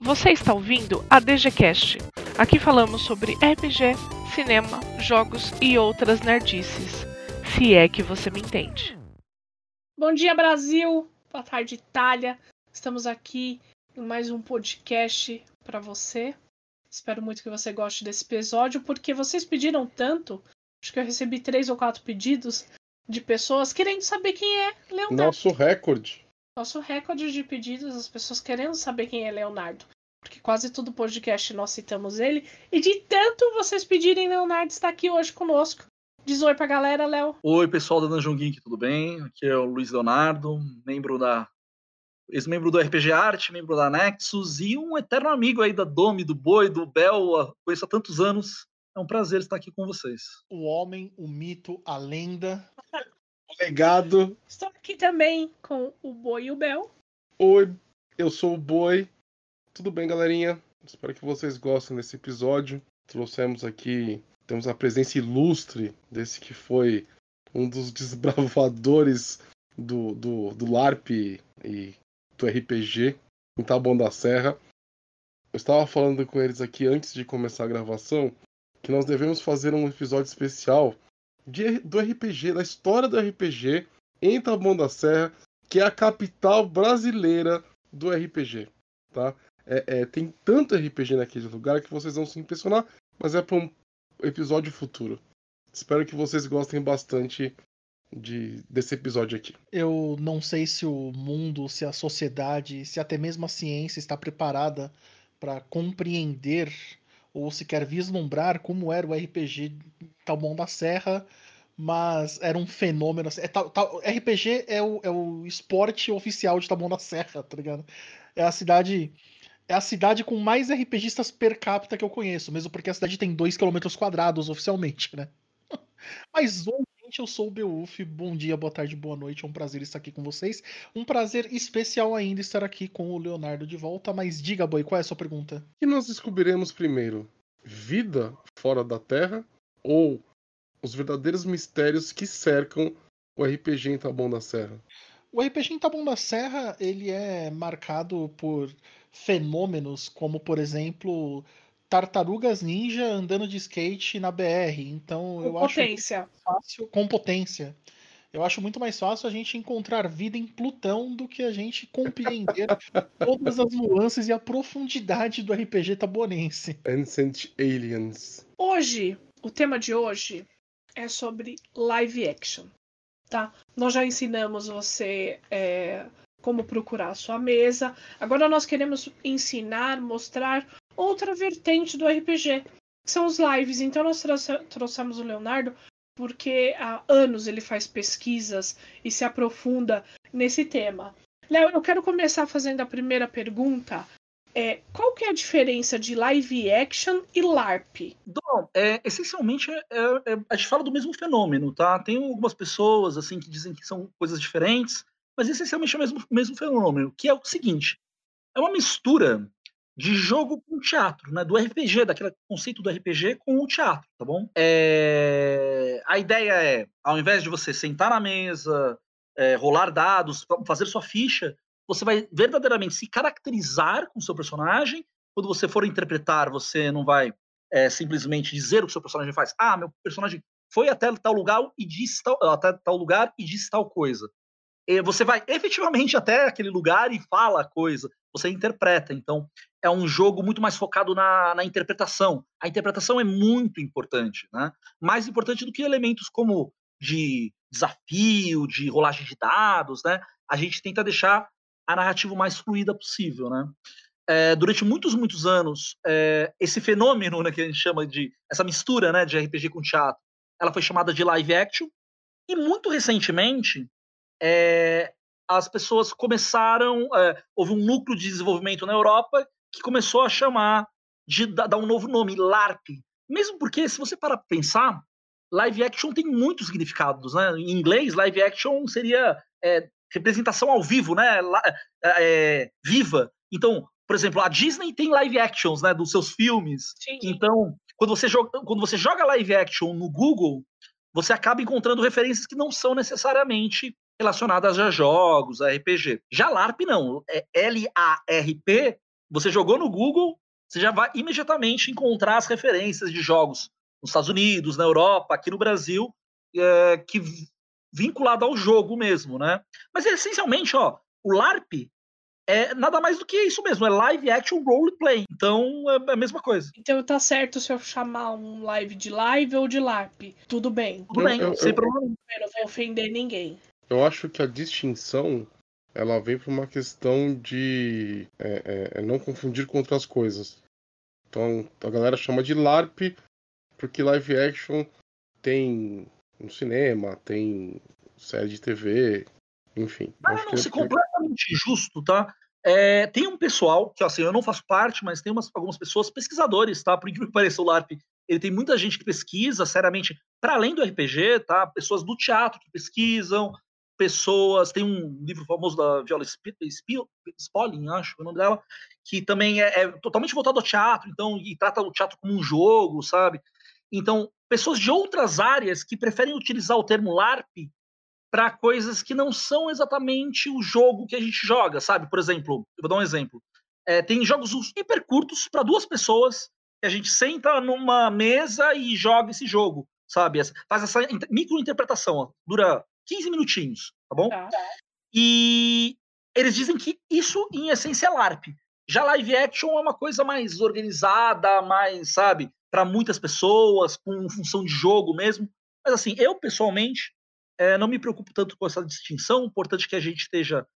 Você está ouvindo a DGCast. Aqui falamos sobre RPG, cinema, jogos e outras nerdices. Se é que você me entende. Bom dia, Brasil! Boa tarde, Itália! Estamos aqui em mais um podcast para você. Espero muito que você goste desse episódio, porque vocês pediram tanto. Acho que eu recebi três ou quatro pedidos de pessoas querendo saber quem é Leonardo. Nosso recorde. Nosso recorde de pedidos, as pessoas querendo saber quem é Leonardo. Porque quase todo podcast nós citamos ele. E de tanto vocês pedirem, Leonardo está aqui hoje conosco. Diz oi pra galera, Léo. Oi, pessoal da Dungeon Geek, tudo bem? Aqui é o Luiz Leonardo, membro da. Ex-membro do RPG Arte, membro da Nexus e um eterno amigo aí da Domi, do Boi, do Bel, conheço há tantos anos. É um prazer estar aqui com vocês. O homem, o mito, a lenda. O legado. Estou aqui também com o Boi e o Bel. Oi, eu sou o Boi. Tudo bem, galerinha? Espero que vocês gostem desse episódio. Trouxemos aqui, temos a presença ilustre desse que foi um dos desbravadores do, do, do LARP e do RPG em Taboão da Serra. Eu estava falando com eles aqui antes de começar a gravação que nós devemos fazer um episódio especial de, do RPG, da história do RPG em Taboão da Serra, que é a capital brasileira do RPG, tá? É, é, tem tanto RPG naquele lugar que vocês vão se impressionar, mas é para um episódio futuro. Espero que vocês gostem bastante de, desse episódio aqui. Eu não sei se o mundo, se a sociedade, se até mesmo a ciência está preparada para compreender ou se quer vislumbrar como era o RPG Talmão da Serra, mas era um fenômeno. É, tal, tal, RPG é o, é o esporte oficial de Talmão da Serra, tá ligado? É a cidade é a cidade com mais RPGistas per capita que eu conheço, mesmo porque a cidade tem 2 km quadrados oficialmente, né? Mas oi, gente, eu sou o Beuf. Bom dia, boa tarde, boa noite. É um prazer estar aqui com vocês. Um prazer especial ainda estar aqui com o Leonardo de volta. Mas diga, Boi, qual é a sua pergunta? O que nós descobriremos primeiro? Vida fora da Terra ou os verdadeiros mistérios que cercam o RPG em Taboão da Serra? O RPG em Taboão da Serra, ele é marcado por fenômenos como, por exemplo, tartarugas ninja andando de skate na BR. Então, Com eu potência. acho fácil com potência. Eu acho muito mais fácil a gente encontrar vida em Plutão do que a gente compreender todas as nuances e a profundidade do RPG tabonense. Ancient Aliens. Hoje, o tema de hoje é sobre live action, tá? Nós já ensinamos você é, como procurar a sua mesa. Agora nós queremos ensinar, mostrar outra vertente do RPG, que são os lives. Então nós trouxemos o Leonardo porque há anos ele faz pesquisas e se aprofunda nesse tema. Léo, eu quero começar fazendo a primeira pergunta. É, qual que é a diferença de live action e LARP? Bom, é, essencialmente é, é, a gente fala do mesmo fenômeno, tá? Tem algumas pessoas assim que dizem que são coisas diferentes, mas essencialmente é o mesmo, mesmo fenômeno, que é o seguinte: é uma mistura de jogo com teatro, né? Do RPG, daquele conceito do RPG com o teatro, tá bom? É... A ideia é, ao invés de você sentar na mesa, é, rolar dados, fazer sua ficha, você vai verdadeiramente se caracterizar com o seu personagem. Quando você for interpretar, você não vai é, simplesmente dizer o que o seu personagem faz. Ah, meu personagem foi até tal lugar e disse tal, até tal lugar e disse tal coisa você vai efetivamente até aquele lugar e fala a coisa, você interpreta. Então, é um jogo muito mais focado na, na interpretação. A interpretação é muito importante, né? Mais importante do que elementos como de desafio, de rolagem de dados, né? A gente tenta deixar a narrativa mais fluida possível, né? É, durante muitos, muitos anos, é, esse fenômeno né, que a gente chama de essa mistura né, de RPG com teatro, ela foi chamada de live action. E muito recentemente, é, as pessoas começaram, houve um núcleo de desenvolvimento na Europa que começou a chamar de dar um novo nome, LARP. Mesmo porque, se você para pensar, live action tem muitos significados, né? Em inglês, live action seria representação ao vivo, né? É, viva. Então, por exemplo, a Disney tem live actions, né, dos seus filmes. Sim. Então, quando você, joga, quando você joga live action no Google, você acaba encontrando referências que não são necessariamente relacionadas a jogos, a RPG. Já LARP não. É L-A-R-P Você jogou no Google, você já vai imediatamente encontrar as referências de jogos nos Estados Unidos, na Europa, aqui no Brasil, é, que vinculado ao jogo mesmo, né? Mas essencialmente, ó, o LARP é nada mais do que isso mesmo, é live action role play. Então é a mesma coisa. Então tá certo se eu chamar um live de live ou de LARP. Tudo bem. Tudo Eu- bem, eu- sem eu- problema. Eu não vou ofender ninguém. Eu acho que a distinção ela vem por uma questão de é, é, é não confundir com outras coisas. Então a galera chama de LARP porque live action tem no cinema, tem série de TV, enfim. Acho não, que- ser completamente justo, tá? É, tem um pessoal, que assim, eu não faço parte, mas tem umas, algumas pessoas, pesquisadores, tá? Por incrível que pareça, o LARP, ele tem muita gente que pesquisa seriamente, para além do RPG, tá? Pessoas do teatro que pesquisam, pessoas, tem um livro famoso da Viola Sp- Sp- Spolin, acho o nome dela, que também é, é totalmente voltado ao teatro, então, e trata o teatro como um jogo, sabe? Então, pessoas de outras áreas que preferem utilizar o termo LARP para coisas que não são exatamente o jogo que a gente joga, sabe? Por exemplo, eu vou dar um exemplo. É, tem jogos hiper curtos para duas pessoas que a gente senta numa mesa e joga esse jogo, sabe? Faz essa inter- microinterpretação, ó, dura 15 minutinhos, tá bom? Tá. E eles dizem que isso, em essência, é LARP. Já live action é uma coisa mais organizada, mais, sabe, para muitas pessoas, com função de jogo mesmo. Mas assim, eu pessoalmente eh, não me preocupo tanto com essa distinção. O importante é que a gente esteja,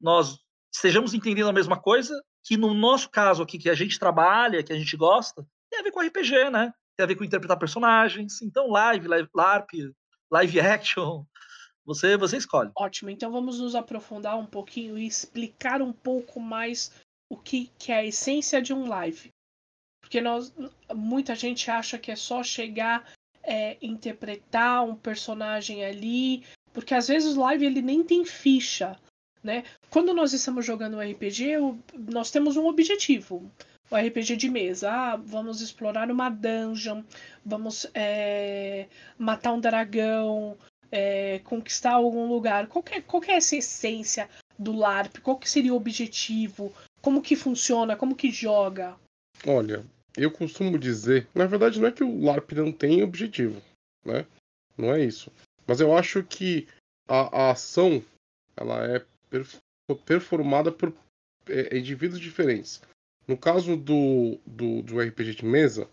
nós estejamos entendendo a mesma coisa, que no nosso caso aqui, que a gente trabalha, que a gente gosta, tem a ver com RPG, né? Tem a ver com interpretar personagens. Então, live, live LARP, live action, você, você escolhe. Ótimo, então vamos nos aprofundar um pouquinho e explicar um pouco mais o que, que é a essência de um live. Porque nós, muita gente acha que é só chegar, é, interpretar um personagem ali, porque às vezes o live ele nem tem ficha, né? Quando nós estamos jogando um RPG, nós temos um objetivo. O RPG de mesa, ah, vamos explorar uma dungeon, vamos é, matar um dragão, é, conquistar algum lugar. Qual que, é, qual que é essa essência do LARP? Qual que seria o objetivo? Como que funciona? Como que joga? Olha, eu costumo dizer, na verdade não é que o LARP não tem objetivo, né? Não é isso. Mas eu acho que a, a ação ela é perf- performada por é, indivíduos diferentes. No caso do, do, do RPG de mesa,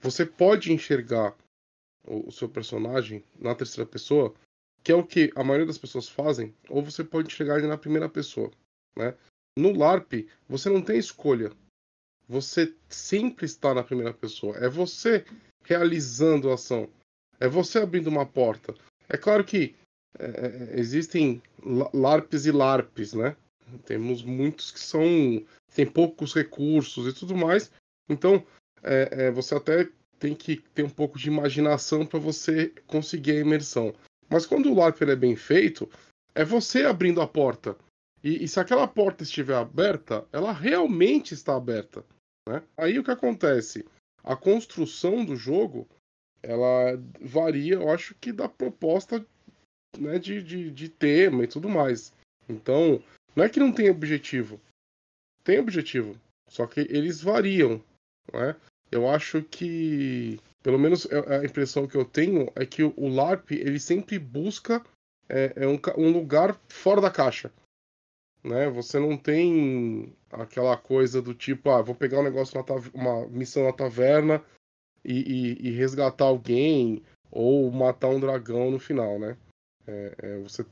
você pode enxergar o, o seu personagem na terceira pessoa, que é o que a maioria das pessoas fazem, ou você pode enxergar ele na primeira pessoa, né? No LARP, você não tem escolha você sempre está na primeira pessoa. É você realizando a ação. É você abrindo uma porta. É claro que é, é, existem la- LARPs e LARPs, né? Temos muitos que são. têm poucos recursos e tudo mais. Então, é, é, você até tem que ter um pouco de imaginação para você conseguir a imersão. Mas quando o LARP é bem feito, é você abrindo a porta. E, e se aquela porta estiver aberta, ela realmente está aberta. Né? Aí o que acontece? A construção do jogo ela varia, eu acho que da proposta né, de, de, de tema e tudo mais. Então, não é que não tem objetivo. Tem objetivo. Só que eles variam. Né? Eu acho que, pelo menos é- a impressão que eu tenho é que o LARP ele sempre busca é, é um, um lugar fora da caixa né? Você não tem aquela coisa do tipo, ah, vou pegar um negócio na uma missão na taverna e, e- e resgatar alguém ou matar um dragão no final, né? É, é, você,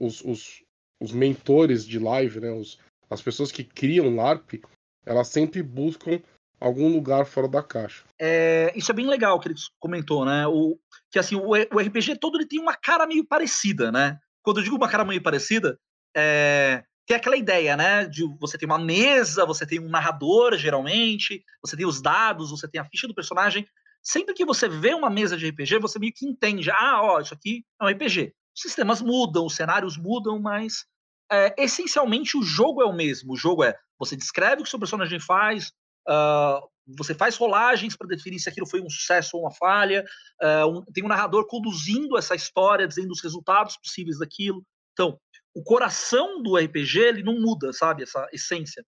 os, os, os mentores de live, né? Os, as pessoas que criam LARP, elas sempre buscam algum lugar fora da caixa. É, isso é bem legal que ele comentou, né? O, que assim, o, o RPG todo ele tem uma cara meio parecida, né? Quando eu digo uma cara meio parecida, é, tem aquela ideia, né? De você tem uma mesa, você tem um narrador, geralmente, você tem os dados, você tem a ficha do personagem. Sempre que você vê uma mesa de RPG, você meio que entende, ah, ó, isso aqui é um RPG. Os sistemas mudam, os cenários mudam, mas é, essencialmente o jogo é o mesmo. O jogo é você descreve o que seu personagem faz, ah, você faz rolagens para definir se aquilo foi um sucesso ou uma falha, ah, um- tem um narrador conduzindo essa história, dizendo os resultados possíveis daquilo. Então, o coração do RPG ele não muda, sabe? Essa essência.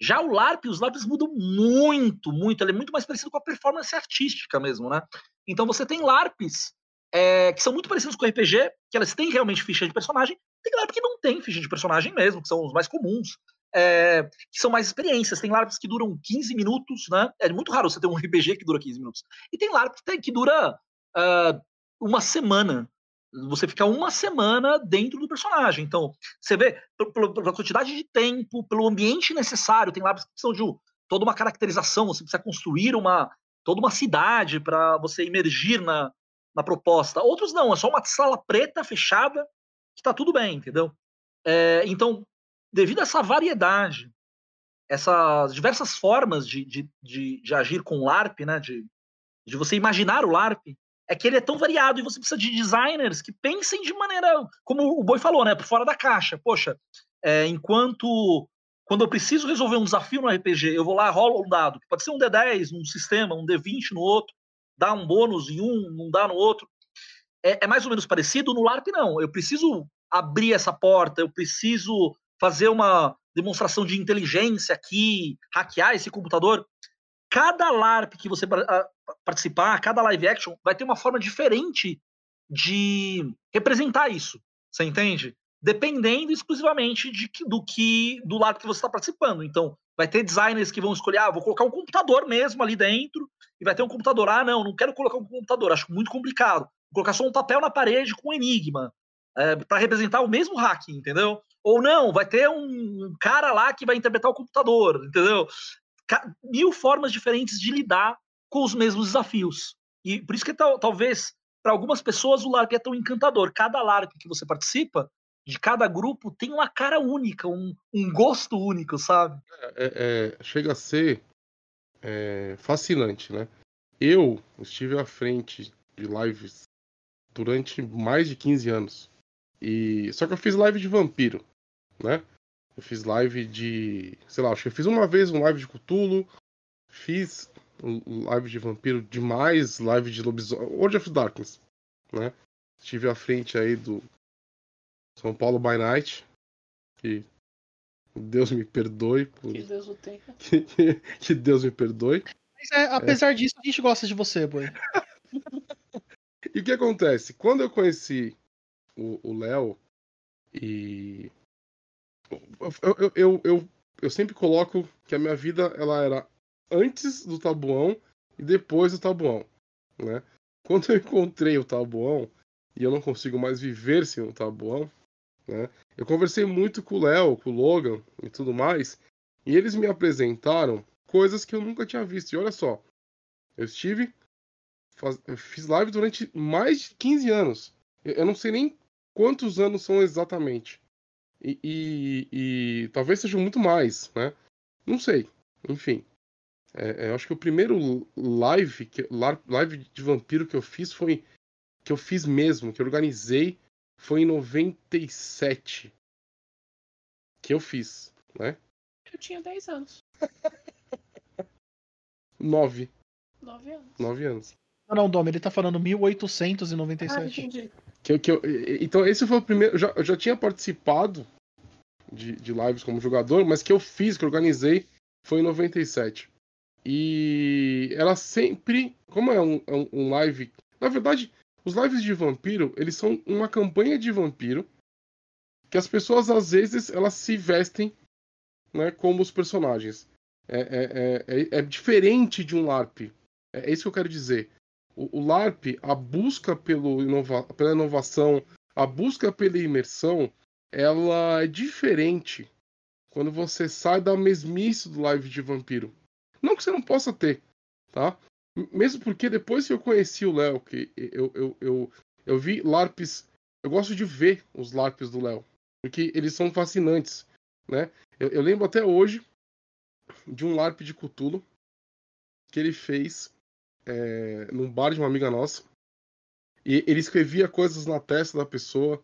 Já o LARP, os LARPs mudam muito, muito. Ele é muito mais parecido com a performance artística mesmo, né? Então você tem LARPs é, que são muito parecidos com RPG, que elas têm realmente ficha de personagem, tem LARP que não tem ficha de personagem mesmo, que são os mais comuns, é, que são mais experiências. Tem LARPs que duram 15 minutos, né? É muito raro você ter um RPG que dura 15 minutos. E tem LARP que, tem, que dura uh, uma semana. Você fica uma semana dentro do personagem. Então, você vê, pela quantidade de tempo, pelo ambiente necessário, tem LARPs que precisam de toda uma caracterização, você precisa construir uma toda uma cidade para você emergir na, na proposta. Outros não, é só uma sala preta fechada que está tudo bem, entendeu? É, então, devido a essa variedade, essas diversas formas de, de, de, de, agir com o LARP, né, de, de você imaginar o LARP, é que ele é tão variado e você precisa de designers que pensem de maneira, como o Boi falou, né, por fora da caixa. Poxa, é, enquanto quando eu preciso resolver um desafio no RPG, eu vou lá, rolo um dado, pode ser um D10 num sistema, um D20 no outro, dá um bônus em um, não dá no outro. É, é, mais ou menos parecido. No LARP, não. Eu preciso abrir essa porta, eu preciso fazer uma demonstração de inteligência aqui, hackear esse computador. Cada LARP que você participar, cada live action, vai ter uma forma diferente de representar isso. Você entende? Dependendo exclusivamente de, do que do lado que você está participando. Então, vai ter designers que vão escolher, ah, vou colocar um computador mesmo ali dentro, e vai ter um computador. Ah, não, não quero colocar um computador, acho muito complicado. Vou colocar só um papel na parede com um enigma, é, para representar o mesmo hacking, entendeu? Ou não, vai ter um cara lá que vai interpretar o computador, entendeu? Mil formas diferentes de lidar com os mesmos desafios. E por isso que tal, talvez para algumas pessoas o LARP é tão encantador. Cada LARP que você participa, de cada grupo, tem uma cara única, um, um gosto único, sabe? É, é, chega a ser é, fascinante, né? Eu estive à frente de lives durante mais de 15 anos. E só que eu fiz live de vampiro, né? Eu fiz live de, sei lá, acho que eu fiz uma vez um live de Cthulhu, fiz live de vampiro demais, live de lobisomem, World of Darkness, né? Estive à frente aí do São Paulo by Night, que Deus me perdoe. Por... Que Deus o tenha. que, que Deus me perdoe. Mas é, apesar é. disso, a gente gosta de você, boy. e o que acontece? Quando eu conheci o Léo e. Eu, eu, eu, eu, eu sempre coloco que a minha vida ela era antes do tabuão e depois do tabuão. Né? Quando eu encontrei o tabuão e eu não consigo mais viver sem o tabuão, né? Eu conversei muito com o Léo, com o Logan e tudo mais, e eles me apresentaram coisas que eu nunca tinha visto. E olha só, eu estive. Faz... Eu fiz live durante mais de 15 anos. Eu não sei nem quantos anos são exatamente. E, e, e talvez sejam muito mais, né? Não sei. Enfim. É, é, eu acho que o primeiro live, que, live de vampiro que eu fiz foi. Que eu fiz mesmo, que eu organizei foi em 97 que eu fiz, né? Eu tinha 10 anos. 9. 9 anos. 9 anos. Não, não, Dom, ele tá falando 1897. Ah, entendi. Que, que eu, então, esse foi o primeiro. Eu já, eu já tinha participado de, de lives como jogador, mas que eu fiz, que eu organizei, foi em 97. E ela sempre. Como é um, é um live. Na verdade, os lives de vampiro, eles são uma campanha de vampiro que as pessoas às vezes elas se vestem né, como os personagens. É, é, é, é diferente de um LARP. É, isso que eu quero dizer. O, o LARP, a busca pelo inova pela inovação, a busca pela imersão, ela é diferente quando você sai da mesmice do live de vampiro. Não que você não possa ter, tá? Mesmo porque depois que eu conheci o Léo, que eu, eu, eu, eu vi LARPs. Eu gosto de ver os LARPs do Léo. Porque eles são fascinantes. Né? Eu, eu, lembro até hoje de um LARP de Cthulhu que ele fez é, num bar de uma amiga nossa. E ele escrevia coisas na testa da pessoa.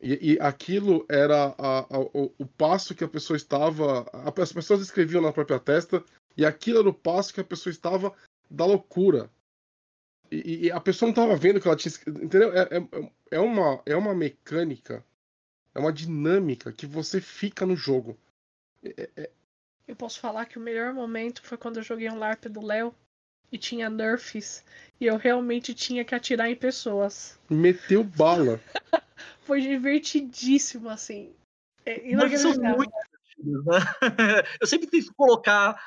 E, e aquilo era a, a, o, o, passo que a pessoa estava. As pessoas escreviam na própria testa. E aquilo era o passo que a pessoa estava da loucura. E, e, a pessoa não estava vendo que ela tinha. Entendeu? É, é, é, uma, é uma mecânica, é uma dinâmica que você fica no jogo. É, é, eu posso falar que o melhor momento foi quando eu joguei um LARP do Léo e tinha nerfs e eu realmente tinha que atirar em pessoas. Meteu bala. Foi divertidíssimo, assim. É inacreditável. muito divertidos, né? Eu sempre tento colocar, co-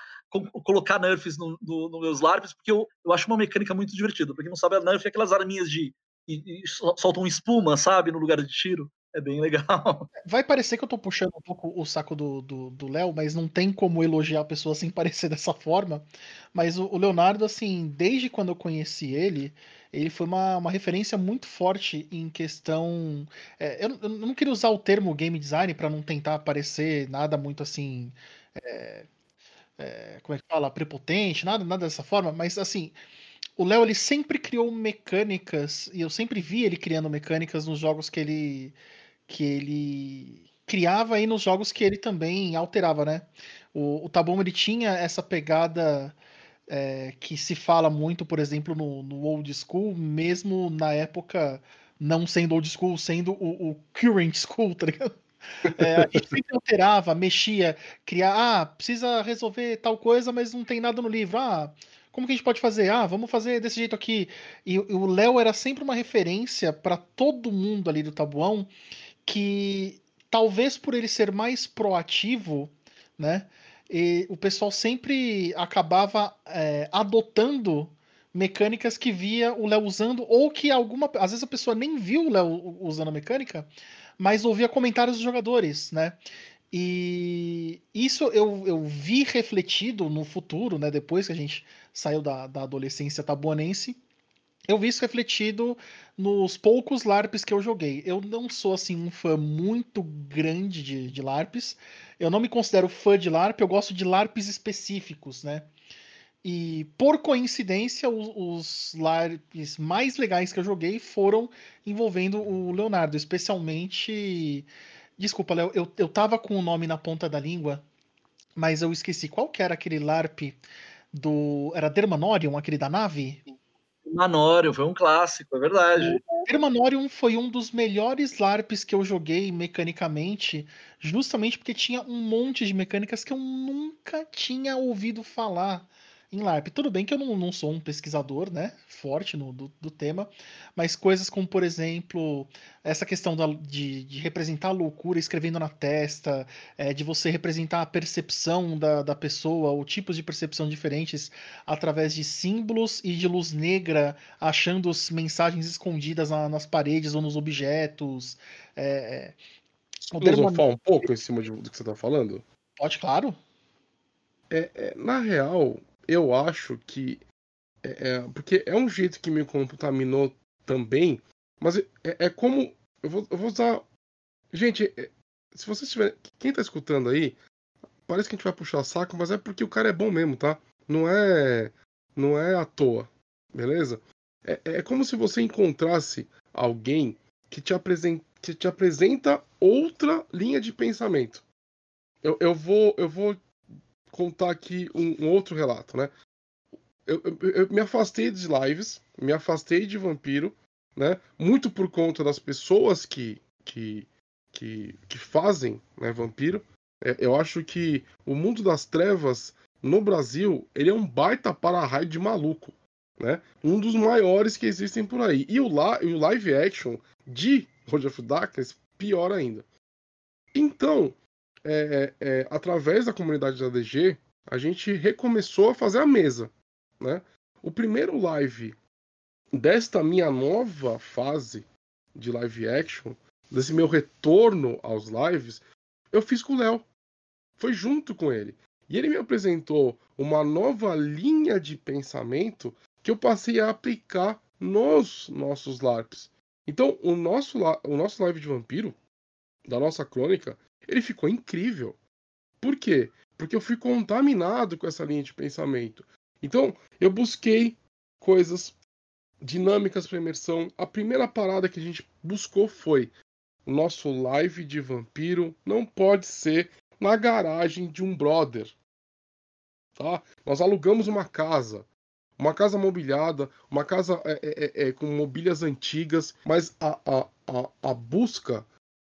colocar nerfs no, no, nos meus LARPs, porque eu, eu acho uma mecânica muito divertida. Pra quem não sabe, a nerf é aquelas arminhas de. E, e sol- soltam espuma, sabe, no lugar de tiro. É bem legal. Vai parecer que eu tô puxando um pouco o saco do Léo, mas não tem como elogiar a pessoa sem parecer dessa forma. Mas o, o Leonardo, assim, desde quando eu conheci ele, ele foi uma, uma referência muito forte em questão. é, eu, eu não queria usar o termo game design para não tentar parecer nada muito assim. é, é, como é que fala? Prepotente, nada, nada dessa forma, mas assim. O Léo ele sempre criou mecânicas, e eu sempre vi ele criando mecânicas nos jogos que ele que ele criava e nos jogos que ele também alterava, né? O, o Tabum ele tinha essa pegada é, que se fala muito, por exemplo, no, no old school, mesmo na época não sendo old school, sendo o, o current school, tá ligado? É, a gente sempre alterava, mexia, criar, ah, precisa resolver tal coisa, mas não tem nada no livro. Ah, como que a gente pode fazer? Ah, vamos fazer desse jeito aqui. E, e o Léo era sempre uma referência para todo mundo ali do Tabuão, que talvez por ele ser mais proativo, né? e o pessoal sempre acabava é, adotando mecânicas que via o Léo usando, ou que alguma. Às vezes a pessoa nem viu o Léo usando a mecânica, mas ouvia comentários dos jogadores, né? E isso eu, eu vi refletido no futuro, né? Depois que a gente saiu da, da adolescência tabuanense, eu vi isso refletido nos poucos LARPs que eu joguei. Eu não sou assim um fã muito grande de, de LARPs. Eu não me considero fã de LARP, eu gosto de LARPs específicos, né? E por coincidência, os, os LARPs mais legais que eu joguei foram envolvendo o Leonardo, especialmente. Desculpa, Léo, eu, eu tava com o nome na ponta da língua, mas eu esqueci. Qual que era aquele LARP do. Era Dermanorium, aquele da nave? Manório, foi um clássico, é verdade. Termanorium foi um dos melhores LARPs que eu joguei mecanicamente, justamente porque tinha um monte de mecânicas que eu nunca tinha ouvido falar em LARP. Tudo bem que eu não, não sou um pesquisador, né, forte no, do, do tema, mas coisas como, por exemplo, essa questão da- de, de representar a loucura escrevendo na testa, é, de você representar a percepção da, da pessoa, ou tipos de percepção diferentes através de símbolos e de luz negra, achando as mensagens escondidas na- nas paredes ou nos objetos. É, Filosofar um pouco em cima de- do que você tá falando? Pode, claro. É, na real, eu acho que. é- é, porque é um jeito que me contaminou também, mas é, é como. Eu vou, eu vou usar. Gente, é- se vocês tiverem. Quem tá escutando aí, parece que a gente vai puxar saco, mas é porque o cara é bom mesmo, tá? Não é. Não é à toa, beleza? É, é como se você encontrasse alguém que te, apresen- que te apresenta outra linha de pensamento. Eu, eu vou. Eu vou contar aqui um, um outro relato, né? Eu, eu- eu me afastei de lives, me afastei de vampiro, né? Muito por conta das pessoas que que, que, que fazem né, vampiro. É, eu acho que o mundo das trevas no Brasil ele é um baita para-raio de maluco, né? Um dos maiores que existem por aí. E o, la, e o live action de Road of Darkness pior ainda. Então, é, é, através da comunidade da DG, a gente recomeçou a fazer a mesa, né? O primeiro live desta minha nova fase de live action, desse meu retorno aos lives, eu fiz com o Léo. Foi junto com ele. E ele me apresentou uma nova linha de pensamento que eu passei a aplicar nos nossos LARPs. Então, o nosso, o nosso live de vampiro, da nossa crônica, ele ficou incrível. Por quê? Porque eu fui contaminado com essa linha de pensamento. Então, eu busquei coisas dinâmicas para imersão. A primeira parada que a gente buscou foi o nosso live de vampiro não pode ser na garagem de um brother. Tá? Nós alugamos uma casa, uma casa mobiliada, uma casa é, é, é, é, com mobílias antigas, mas a, a, a, a busca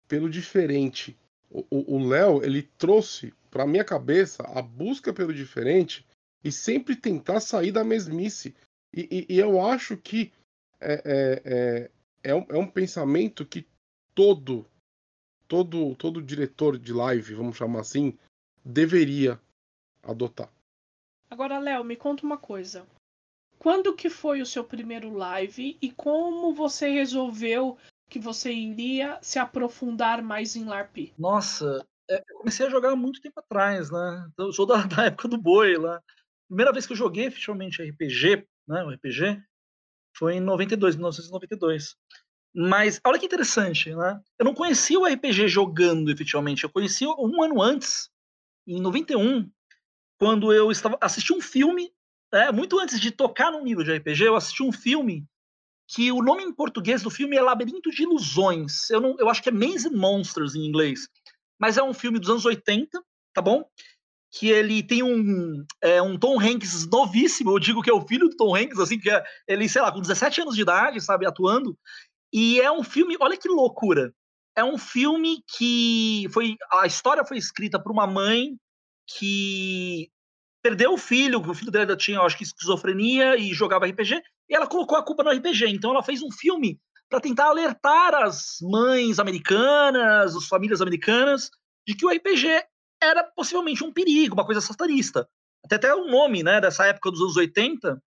pelo diferente o Léo, ele trouxe para minha cabeça a busca pelo diferente e sempre tentar sair da mesmice. E, e, e eu acho que é, é, é, é, um, é um pensamento que todo, todo, todo diretor de live, vamos chamar assim, deveria adotar. Agora, Léo, me conta uma coisa. Quando que foi o seu primeiro live e como você resolveu que você iria se aprofundar mais em LARP? Nossa, é, eu comecei a jogar muito tempo atrás, né? Então, eu sou da, da, época do boi lá. Primeira vez que eu joguei efetivamente RPG, né? O RPG, foi em 92, 1992. Mas olha que interessante, né? Eu não conhecia o RPG jogando efetivamente. Eu conheci um ano antes, em 91, quando eu estava assisti um filme, né, muito antes de tocar no nível de RPG, eu assisti um filme que o nome em português do filme é Labirinto de Ilusões. Eu, não, eu acho que é Maze Monsters em inglês. Mas é um filme dos anos 80, tá bom? Que ele tem um, é, um Tom Hanks novíssimo, eu digo que é o filho do Tom Hanks, assim, que é, ele, sei lá, com 17 anos de idade, sabe, atuando. E é um filme, olha que loucura. É um filme que foi. A história foi escrita por uma mãe que perdeu o filho, o filho dela tinha, acho que, esquizofrenia e jogava RPG, e ela colocou a culpa no RPG. Então ela fez um filme para tentar alertar as mães americanas, as famílias americanas, de que o RPG era possivelmente um perigo, uma coisa satanista. Até até o nome, né, dessa época dos anos 80,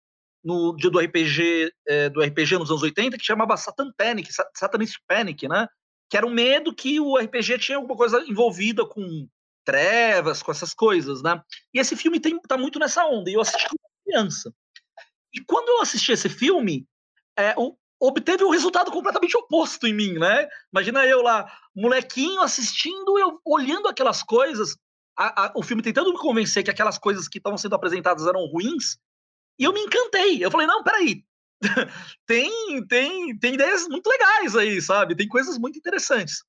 no dia do RPG, é, do RPG nos anos 80, que chamava Satan Panic, Satanist Panic, né? Que era um medo que o RPG tinha alguma coisa envolvida com trevas, com essas coisas, né? E esse filme tem, tá muito nessa onda. E eu assisti como criança. E quando eu assisti esse filme, é, o, obteve um resultado completamente oposto em mim, né? Imagina eu lá, molequinho assistindo, eu olhando aquelas coisas, a, a, o filme tentando me convencer que aquelas coisas que estavam sendo apresentadas eram ruins, e eu me encantei. Eu falei, não, peraí, tem, tem, tem ideias muito legais aí, sabe? Tem coisas muito interessantes.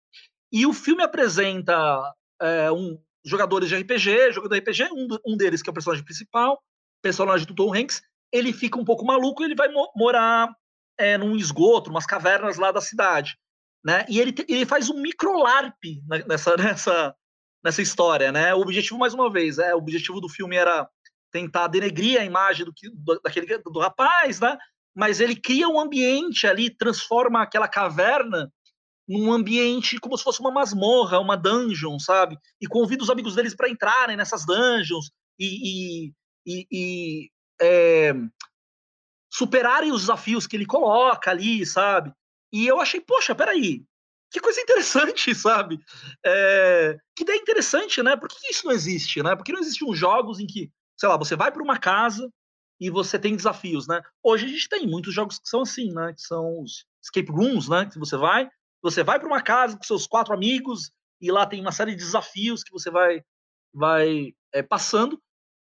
E o filme apresenta é, um, jogadores de RPG, jogador de RPG, um, um deles que é o personagem principal, personagem do Tom Hanks, ele fica um pouco maluco e ele vai mo morar é, num esgoto, umas cavernas lá da cidade. Né? E ele, ele faz um micro-LARP nessa, nessa, nessa história. Né? O objetivo, mais uma vez, é, o objetivo do filme era tentar denegrir a imagem do, do, daquele, do rapaz, né? mas ele cria um ambiente ali, transforma aquela caverna num ambiente como se fosse uma masmorra, uma dungeon, sabe? E convida os amigos deles para entrarem nessas dungeons e, e, e, e é, superarem os desafios que ele coloca ali, sabe? E eu achei, poxa, peraí, que coisa interessante, sabe? É, que ideia interessante, né? Por que isso não existe, né? Por que não existem jogos em que, sei lá, você vai para uma casa e você tem desafios, né? Hoje a gente tem muitos jogos que são assim, né? Que são os escape rooms, né? Que você vai, você vai para uma casa com seus quatro amigos e lá tem uma série de desafios que você vai vai é, passando.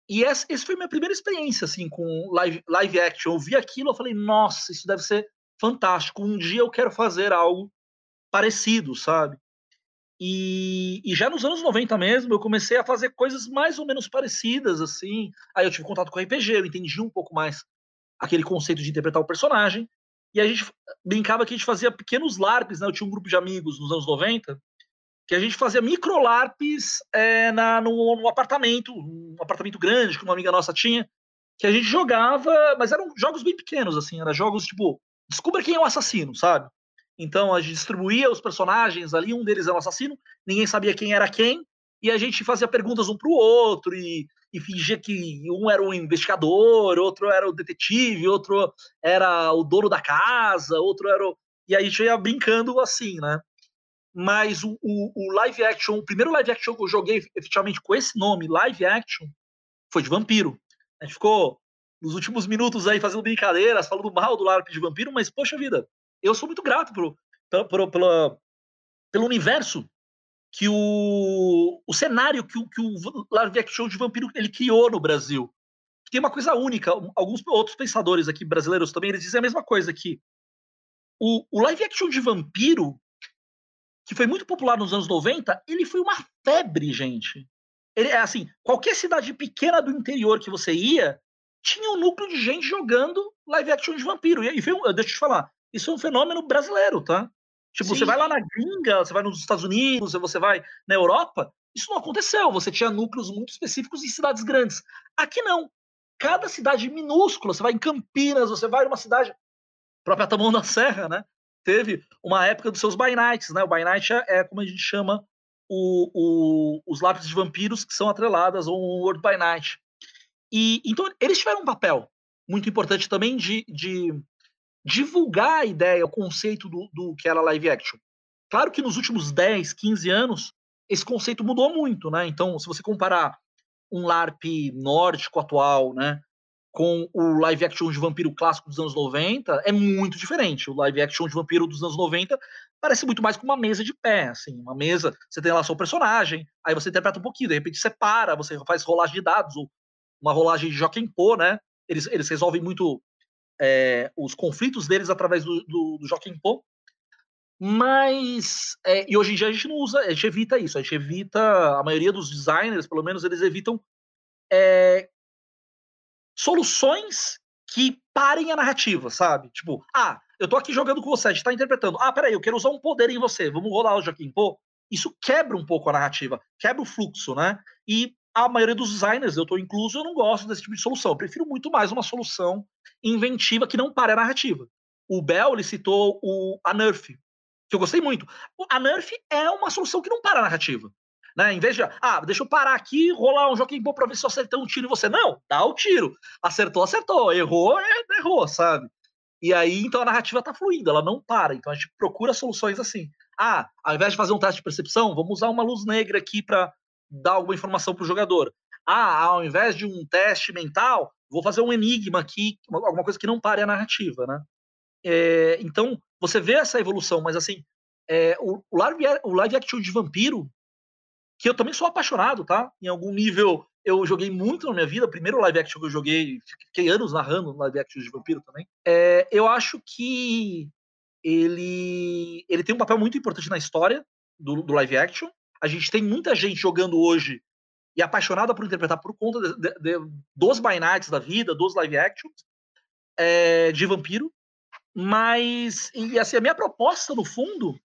E essa, essa foi minha primeira experiência assim com live, live action. Eu vi aquilo, eu falei, nossa, isso deve ser fantástico. Um dia eu quero fazer algo parecido, sabe? E, e, já nos anos 90 mesmo, eu comecei a fazer coisas mais ou menos parecidas, assim. Aí eu tive contato com RPG, eu entendi um pouco mais aquele conceito de interpretar o personagem. E a gente brincava que a gente fazia pequenos LARPs, né? Eu tinha um grupo de amigos nos anos 90, que a gente fazia micro LARPs é, na, no, no, apartamento, um apartamento grande que uma amiga nossa tinha, que a gente jogava, mas eram jogos bem pequenos, assim, eram jogos tipo, descubra quem é o assassino, sabe? Então a gente distribuía os personagens ali, um deles era o assassino, ninguém sabia quem era quem, e a gente fazia perguntas um pro outro, e e fingia que um era o investigador, outro era o detetive, outro era o dono da casa, outro era o... E aí a gente ia brincando assim, né? Mas o, o, o, live action, o primeiro live action que eu joguei efetivamente com esse nome, live action, foi de vampiro. A gente ficou nos últimos minutos aí fazendo brincadeiras, falando mal do LARP de vampiro, mas poxa vida, eu sou muito grato pro, pro, pelo, universo que o, o cenário que o, que o live action de vampiro ele criou no Brasil. Tem uma coisa única, alguns outros pensadores aqui brasileiros também, eles dizem a mesma coisa, que o, o live action de vampiro, que foi muito popular nos anos 90, ele foi uma febre, gente. Ele é assim, qualquer cidade pequena do interior que você ia, tinha um núcleo de gente jogando live action de vampiro. E, foi, deixa eu te falar, isso é um fenômeno brasileiro, tá? Tipo, Sim. você vai lá na gringa, você vai nos Estados Unidos, você vai na Europa, isso não aconteceu. Você tinha núcleos muito específicos em cidades grandes. Aqui não. Cada cidade minúscula, você vai em Campinas, você vai numa cidade, própria Tamoão da Serra, né? Teve uma época dos seus by nights, né? O by night é, é como a gente chama o, o, os lápis de vampiros que são atreladas ao World by Night. E então eles tiveram um papel muito importante também de, de divulgar a ideia, o conceito do, do que era live action. Claro que nos últimos 10, 15 anos, esse conceito mudou muito, né? Então, se você comparar um LARP nórdico atual, né, com o live action de vampiro clássico dos anos 90, é muito diferente. O live action de vampiro dos anos 90 parece muito mais com uma mesa de pé, assim, uma mesa, você tem lá seu personagem, aí você interpreta um pouquinho, de repente você para, você faz rolagem de dados, ou uma rolagem de Joaquim Pô, né? Eles, eles resolvem muito é, os conflitos deles através do, do, do Joaquim Pô. Mas, é, e hoje em dia a gente não usa, a gente evita isso, a gente evita, a maioria dos designers, pelo menos, eles evitam é, soluções que parem a narrativa, sabe? Tipo, ah, eu tô aqui jogando com você, a gente tá interpretando. Ah, peraí, eu quero usar um poder em você, vamos rolar o Joaquim Pô. Isso quebra um pouco a narrativa, quebra o fluxo, né? E a maioria dos designers, eu tô incluso, eu não gosto desse tipo de solução. Eu prefiro muito mais uma solução inventiva que não pare a narrativa. O Bell, ele citou o, a Nerf, que eu gostei muito. A Nerf é uma solução que não para a narrativa. Né? Em vez de, ah, deixa eu parar aqui, rolar um Joaquim Pô pra ver se eu acertei um tiro em você. Não, dá o tiro. Acertou, acertou. Errou, é, errou, sabe? E aí, então, a narrativa tá fluindo, ela não para. Então, a gente procura soluções assim. Ah, ao invés de fazer um teste de percepção, vamos usar uma luz negra aqui para dar alguma informação pro jogador. Ah, ao invés de um teste mental, vou fazer um enigma aqui, alguma coisa que não pare a narrativa, né? É, então, você vê essa evolução, mas assim, é, o, o, live, o live action de vampiro, que eu também sou apaixonado, tá? Em algum nível, eu joguei muito na minha vida. O primeiro live action que eu joguei, fiquei anos narrando live action de vampiro também. É, eu acho que ele, ele tem um papel muito importante na história do, do live action. A gente tem muita gente jogando hoje e apaixonada por interpretar por conta de, de, de, dos by nights da vida, dos live actions é, de vampiro. Mas, e assim, a minha proposta, no fundo,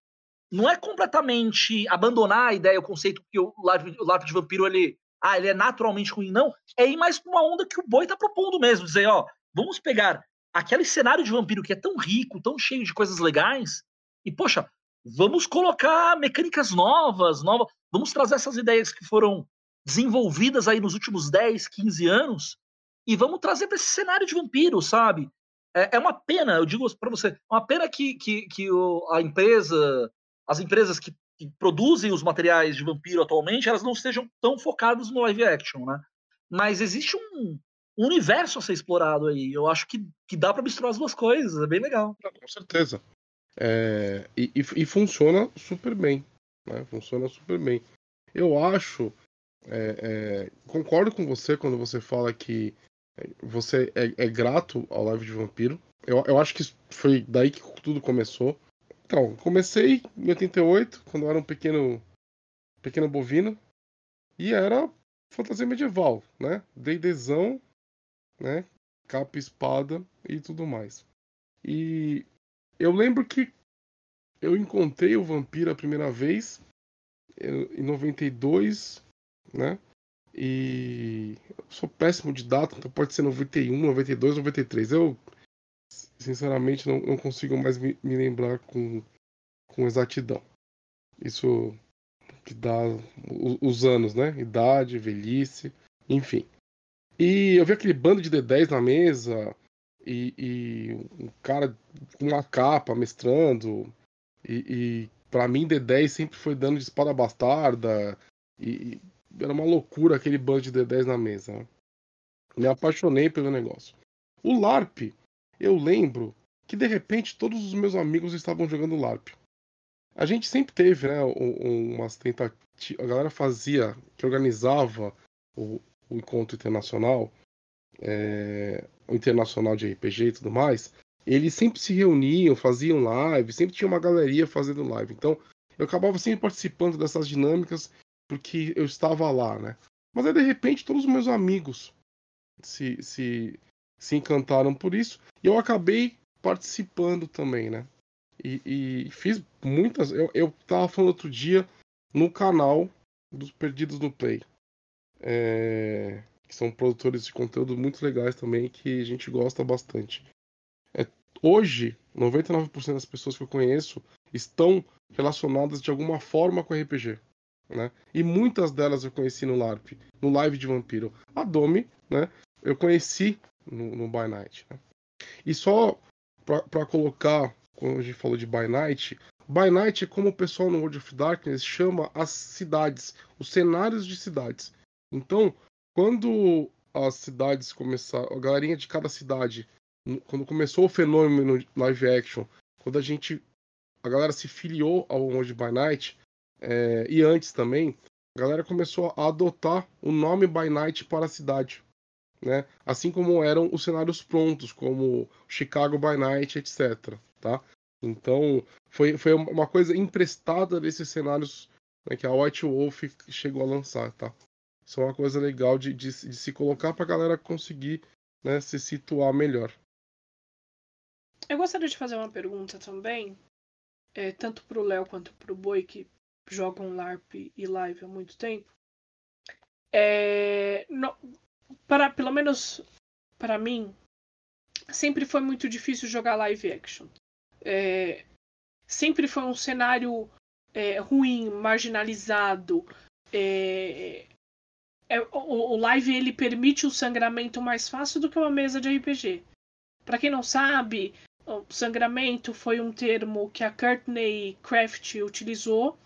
não é completamente abandonar a ideia, o conceito que o live, o de vampiro, ele, ah, ele é naturalmente ruim, não. É ir mais pra uma onda que o Boi tá propondo mesmo. Dizer, ó, vamos pegar aquele cenário de vampiro que é tão rico, tão cheio de coisas legais, e, poxa, vamos colocar mecânicas novas, novas, vamos trazer essas ideias que foram desenvolvidas aí nos últimos 10, 15 anos, e vamos trazer para esse cenário de vampiro, sabe? É, é uma pena, eu digo para você, é uma pena que, que, que o, a empresa, as empresas que, que, produzem os materiais de vampiro atualmente, elas não estejam tão focadas no live action, né? Mas existe um, universo a ser explorado aí. Eu acho que, que dá para misturar as duas coisas, é bem legal. Com certeza. É, e, e, e, funciona super bem. Né? Funciona super bem. Eu acho. É, é, concordo com você quando você fala que você é, é, grato ao Live de Vampiro. Eu, eu acho que foi daí que tudo começou. Então, comecei em 88, quando eu era um pequeno, pequeno bovino. E era fantasia medieval, né? D&Dzão, né? Capa, espada e tudo mais. E eu lembro que eu encontrei o vampiro a primeira vez em 92, né? E eu sou péssimo de data, então pode ser 91, 92, 93. Eu, sinceramente, não, não consigo mais me, me, lembrar com, com exatidão. Isso que dá os, anos, né? Idade, velhice, enfim. E eu vi aquele bando de D10 na mesa, e, e um cara com uma capa mestrando, e, e para mim D10 sempre foi dano de espada bastarda, e, era uma loucura aquele bando de D10 na mesa. Né? Me apaixonei pelo negócio. O LARP, eu lembro que de repente todos os meus amigos estavam jogando LARP. A gente sempre teve, né, umas tentativas. A galera fazia, que organizava o, o encontro internacional, é, o internacional de RPG e tudo mais. Eles sempre se reuniam, faziam live, sempre tinha uma galeria fazendo live. Então, eu acabava sempre participando dessas dinâmicas porque eu estava lá, né? Mas aí de repente todos os meus amigos se, se, se encantaram por isso e eu acabei participando também, né? e, e fiz muitas. Eu, eu tava falando outro dia no canal dos Perdidos no Play. É, que são produtores de conteúdo muito legais também, que a gente gosta bastante. É, hoje, 99% das pessoas que eu conheço estão relacionadas de alguma forma com RPG. Né? E muitas delas eu conheci no LARP, no Live de Vampiro. A Domi, né? Eu conheci no, no By Night. Né? E só para colocar, quando a gente falou de By Night, By Night é como o pessoal no World of Darkness chama as cidades, os cenários de cidades. Então, quando as cidades começaram, a galerinha de cada cidade, quando começou o fenômeno live action, quando a gente, a galera se filiou ao World by Night, é, e antes também, a galera começou a adotar o nome by Night para a cidade. Né? Assim como eram os cenários prontos, como Chicago by Night, etc. Tá? Então, foi, foi uma coisa emprestada desses cenários né, que a White Wolf chegou a lançar. Tá? Isso é uma coisa legal de, de, de se colocar para a galera conseguir né, se situar melhor. Eu gostaria de fazer uma pergunta também, é, tanto para o Léo quanto para o Boi, que jogam LARP e live há muito tempo. É, no, para, pelo menos para mim, sempre foi muito difícil jogar live action. É, sempre foi um cenário é, ruim, marginalizado. É, é, o, o, live ele permite o sangramento mais fácil do que uma mesa de RPG. Para quem não sabe, o sangramento foi um termo que a Courtney Craft utilizou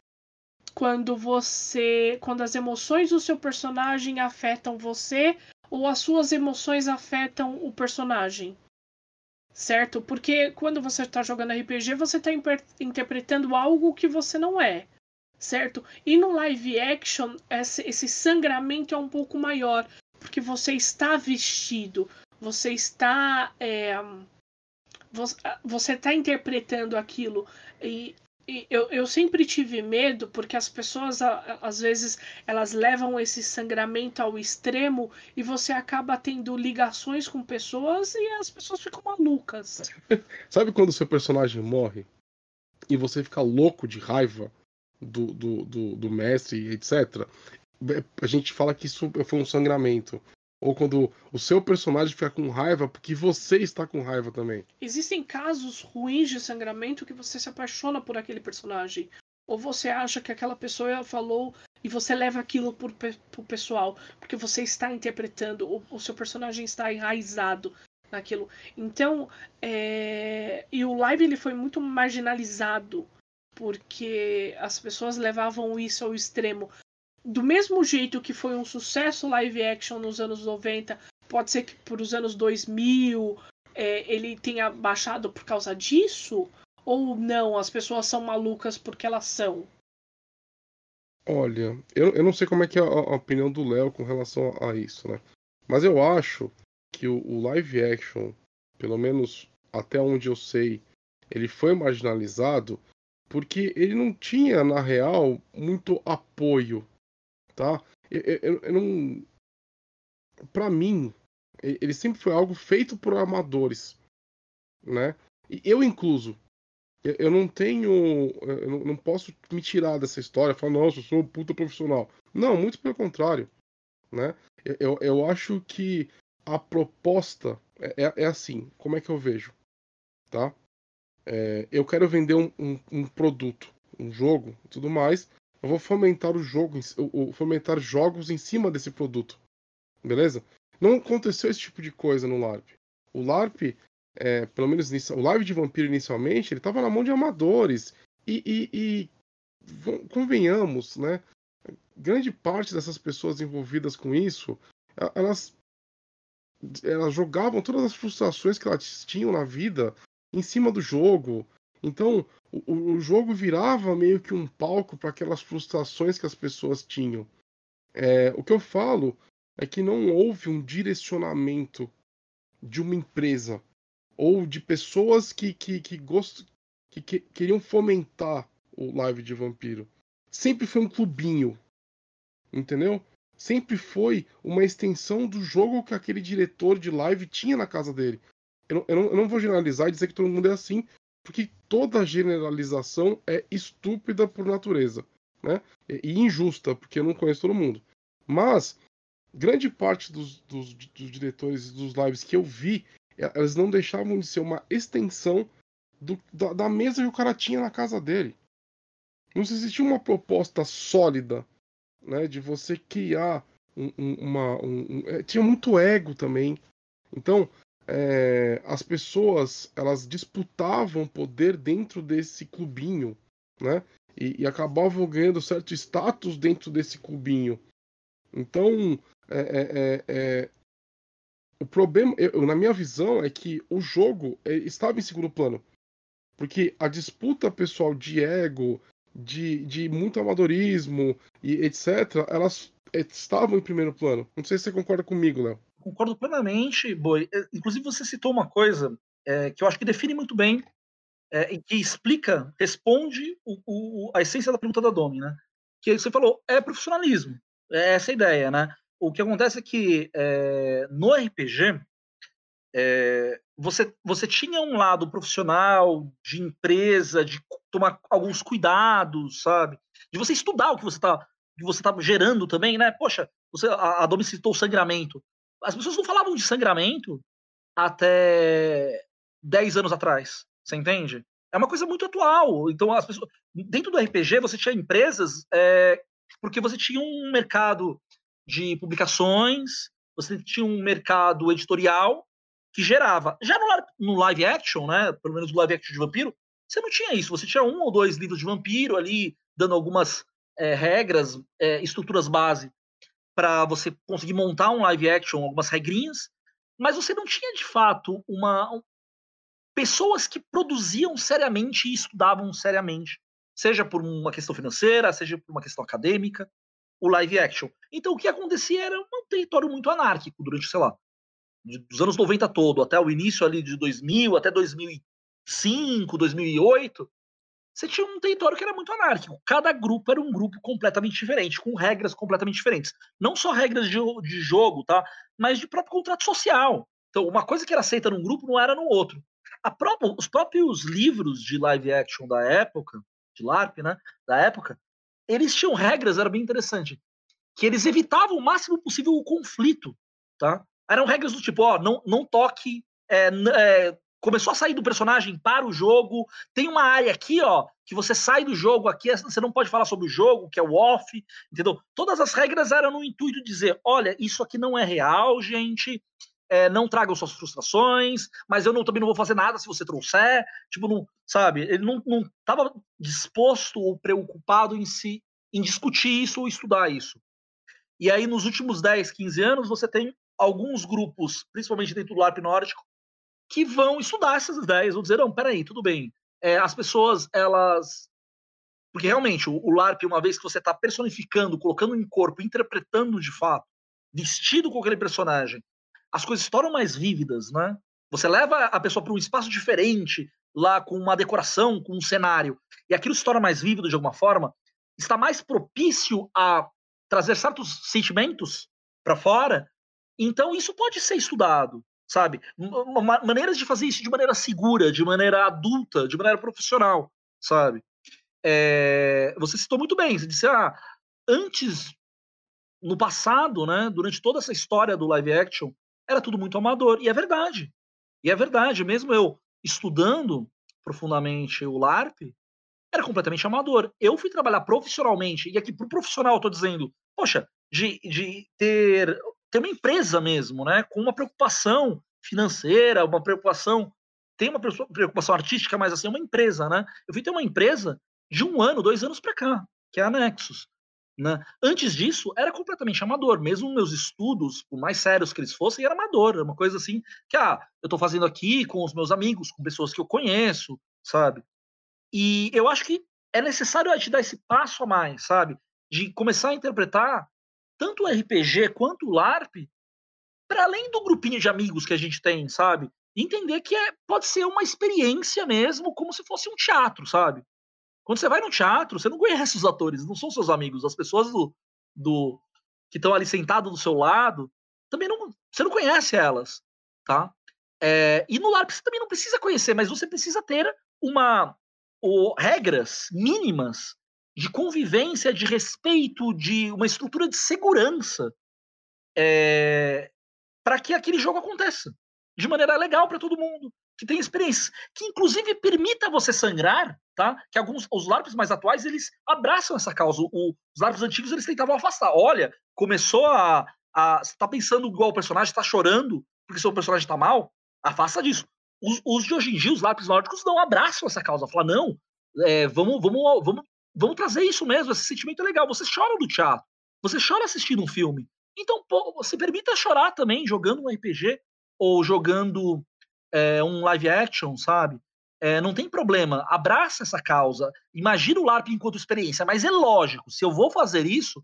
quando você, quando as emoções do seu personagem afetam você ou as suas emoções afetam o personagem. Certo? Porque quando você está jogando RPG, você está interpretando algo que você não é. Certo? E no live action, esse, sangramento é um pouco maior. Porque você está vestido, você está. É, você está interpretando aquilo. E eu, eu sempre tive medo porque as pessoas às vezes elas levam esse sangramento ao extremo e você acaba tendo ligações com pessoas e as pessoas ficam malucas. Sabe quando seu personagem morre e você fica louco de raiva do, do, do, do mestre, etc? A gente fala que isso foi um sangramento. Ou quando o seu personagem fica com raiva porque você está com raiva também. Existem casos ruins de sangramento que você se apaixona por aquele personagem. Ou você acha que aquela pessoa falou e você leva aquilo por, pro pessoal. Porque você está interpretando, o, o seu personagem está enraizado naquilo. Então, é... e o live ele foi muito marginalizado porque as pessoas levavam isso ao extremo do mesmo jeito que foi um sucesso live action nos anos 90, pode ser que por os anos 2000 é, ele tenha baixado por causa disso? Ou não, as pessoas são malucas porque elas são? Olha, eu, eu não sei como é que é a, a opinião do Léo com relação a, a, isso, né? Mas eu acho que o, o live action, pelo menos até onde eu sei, ele foi marginalizado porque ele não tinha, na real, muito apoio tá? Eu, eu, eu não. Para mim, ele sempre foi algo feito por amadores, né? E eu incluso. Eu não tenho. Eu não posso me tirar dessa história falar, nossa, eu sou um puta profissional. Não, muito pelo contrário. Né? Eu, eu acho que a proposta é, é, é assim. Como é que eu vejo? Tá? É, eu quero vender um, um, um produto, um jogo tudo mais. Eu vou fomentar o jogo, o, fomentar jogos em cima desse produto. Beleza? Não aconteceu esse tipo de coisa no LARP. O LARP, é, pelo menos o Live de Vampiro inicialmente, ele estava na mão de amadores. E, e, e, convenhamos, né? Grande parte dessas pessoas envolvidas com isso, elas, elas jogavam todas as frustrações que elas tinham na vida em cima do jogo. Então, o, o jogo virava meio que um palco para aquelas frustrações que as pessoas tinham. É, o que eu falo é que não houve um direcionamento de uma empresa ou de pessoas que, que, que, gost... que, que queriam fomentar o live de vampiro. Sempre foi um clubinho. Entendeu? Sempre foi uma extensão do jogo que aquele diretor de live tinha na casa dele. Eu eu não, eu não vou generalizar e dizer que todo mundo é assim, porque toda generalização é estúpida por natureza, né? E injusta, porque eu não conheço todo mundo. Mas grande parte dos, dos, dos diretores dos lives que eu vi, elas não deixavam de ser uma extensão do, da, da, mesa que o cara tinha na casa dele. Não existia uma proposta sólida, né, de você criar um, um, uma, um, é, tinha muito ego também. Então, é, as pessoas elas disputavam poder dentro desse clubinho, né? E, e, acabavam ganhando certo status dentro desse clubinho. Então, é, é, é, é o problema, eu, na minha visão, é que o jogo é, estava em segundo plano. Porque a disputa pessoal de ego, de, de muito amadorismo e etc., elas estavam em primeiro plano. Não sei se você concorda comigo, Léo. Concordo plenamente, Boi. Inclusive, você citou uma coisa é, que eu acho que define muito bem é, e que explica, responde o, o, a essência da pergunta da Domi, né? Que você falou, é profissionalismo. É essa a ideia, né? O que acontece é que é, no RPG você, você tinha um lado profissional, de empresa, de tomar alguns cuidados, sabe? De você estudar o que você está que você tá gerando também, né? Poxa, você, a, a Domi citou o sangramento. As pessoas não falavam de sangramento até 10 anos atrás, você entende? É uma coisa muito atual. Então, as pessoas, dentro do RPG, você tinha empresas é, porque você tinha um mercado de publicações, você tinha um mercado editorial que gerava. Já no, no, live action, né, pelo menos no live action de vampiro, você não tinha isso. Você tinha um ou dois livros de vampiro ali, dando algumas é, regras, é, estruturas base para você conseguir montar um live action, algumas regrinhas, mas você não tinha de fato uma pessoas que produziam seriamente e estudavam seriamente, seja por uma questão financeira, seja por uma questão acadêmica o live action. Então o que acontecia era um território muito anárquico durante, sei lá, dos anos 90 todo, até o início ali de 2000, até 2005, 2008, você tinha um território que era muito anárquico. Cada grupo era um grupo completamente diferente, com regras completamente diferentes. Não só regras de, de jogo, tá? Mas de próprio contrato social. Então, uma coisa que era aceita num grupo não era no outro. Própria, os próprios livros de live action da época, de LARP, né? Da época, eles tinham regras, era bem interessante, que eles evitavam o máximo possível o conflito, tá? Eram regras do tipo, ó, não, não toque, é, é, começou a sair do personagem para o jogo, tem uma área aqui, ó, que você sai do jogo aqui, você não pode falar sobre o jogo, que é o off, entendeu? Todas as regras eram no intuito de dizer, olha, isso aqui não é real, gente, é, não tragam suas frustrações, mas eu não, também não vou fazer nada se você trouxer. Tipo, não, sabe? Ele não estava disposto ou preocupado em se em discutir isso ou estudar isso. E aí, nos últimos 10, 15 anos, você tem alguns grupos, principalmente dentro do LARP nórdico, que vão estudar essas ideias, vão dizer, não, peraí, tudo bem. É, as pessoas, elas. Porque realmente, o, o LARP, uma vez que você está personificando, colocando em corpo, interpretando de fato, vestido com aquele personagem, as coisas se tornam mais vívidas, né? Você leva a pessoa para um espaço diferente, lá com uma decoração, com um cenário, e aquilo se torna mais vívido de alguma forma, está mais propício a trazer certos sentimentos para fora. Então isso pode ser estudado, sabe? Maneiras de fazer isso de maneira segura, de maneira adulta, de maneira profissional, sabe? É... Você citou muito bem, você disse, ah, antes, no passado, né, durante toda essa história do live action, era tudo muito amador. E é verdade. E é verdade. Mesmo eu estudando profundamente o LARP, era completamente amador. Eu fui trabalhar profissionalmente, e aqui pro profissional eu tô dizendo, poxa, de, de ter, ter uma empresa mesmo, né? Com uma preocupação financeira, uma preocupação. Tem uma preocupação artística, mas assim, uma empresa, né? Eu fui ter uma empresa de um ano, dois anos para cá, que é a Nexus. Né? Antes disso, era completamente amador. Mesmo meus estudos, por mais sérios que eles fossem, era amador. Era uma coisa assim que, ah, eu estou fazendo aqui com os meus amigos, com pessoas que eu conheço, sabe? E eu acho que é necessário a gente dar esse passo a mais, sabe? De começar a interpretar tanto o RPG quanto o LARP para além do grupinho de amigos que a gente tem, sabe? entender que é, pode ser uma experiência mesmo, como se fosse um teatro, sabe? Quando você vai no teatro, você não conhece os atores, não são seus amigos. As pessoas do, do que estão ali sentado do seu lado, também não, você não conhece elas, tá? É, e no LARP você também não precisa conhecer, mas você precisa ter uma o, regras mínimas de convivência, de respeito, de uma estrutura de segurança é, para que aquele jogo aconteça de maneira legal para todo mundo, que tenha experiência, que inclusive permita você sangrar, tá? Que alguns os LARPs mais atuais eles abraçam essa causa. O, os LARPs antigos eles tentavam afastar. Olha, começou a, a tá pensando igual o personagem está chorando porque seu personagem está mal, afasta disso. Os, os, de hoje em dia, os LARPs nórdicos não abraçam essa causa, falam não, é, vamos, vamos, vamos, vamos trazer isso mesmo, esse sentimento é legal. Você chora no teatro, você chora assistindo um filme. Então, pô, você permita chorar também jogando um RPG ou jogando é, um live action, sabe? É, não tem problema, abraça essa causa, imagina o LARP enquanto experiência, mas é lógico, se eu vou fazer isso,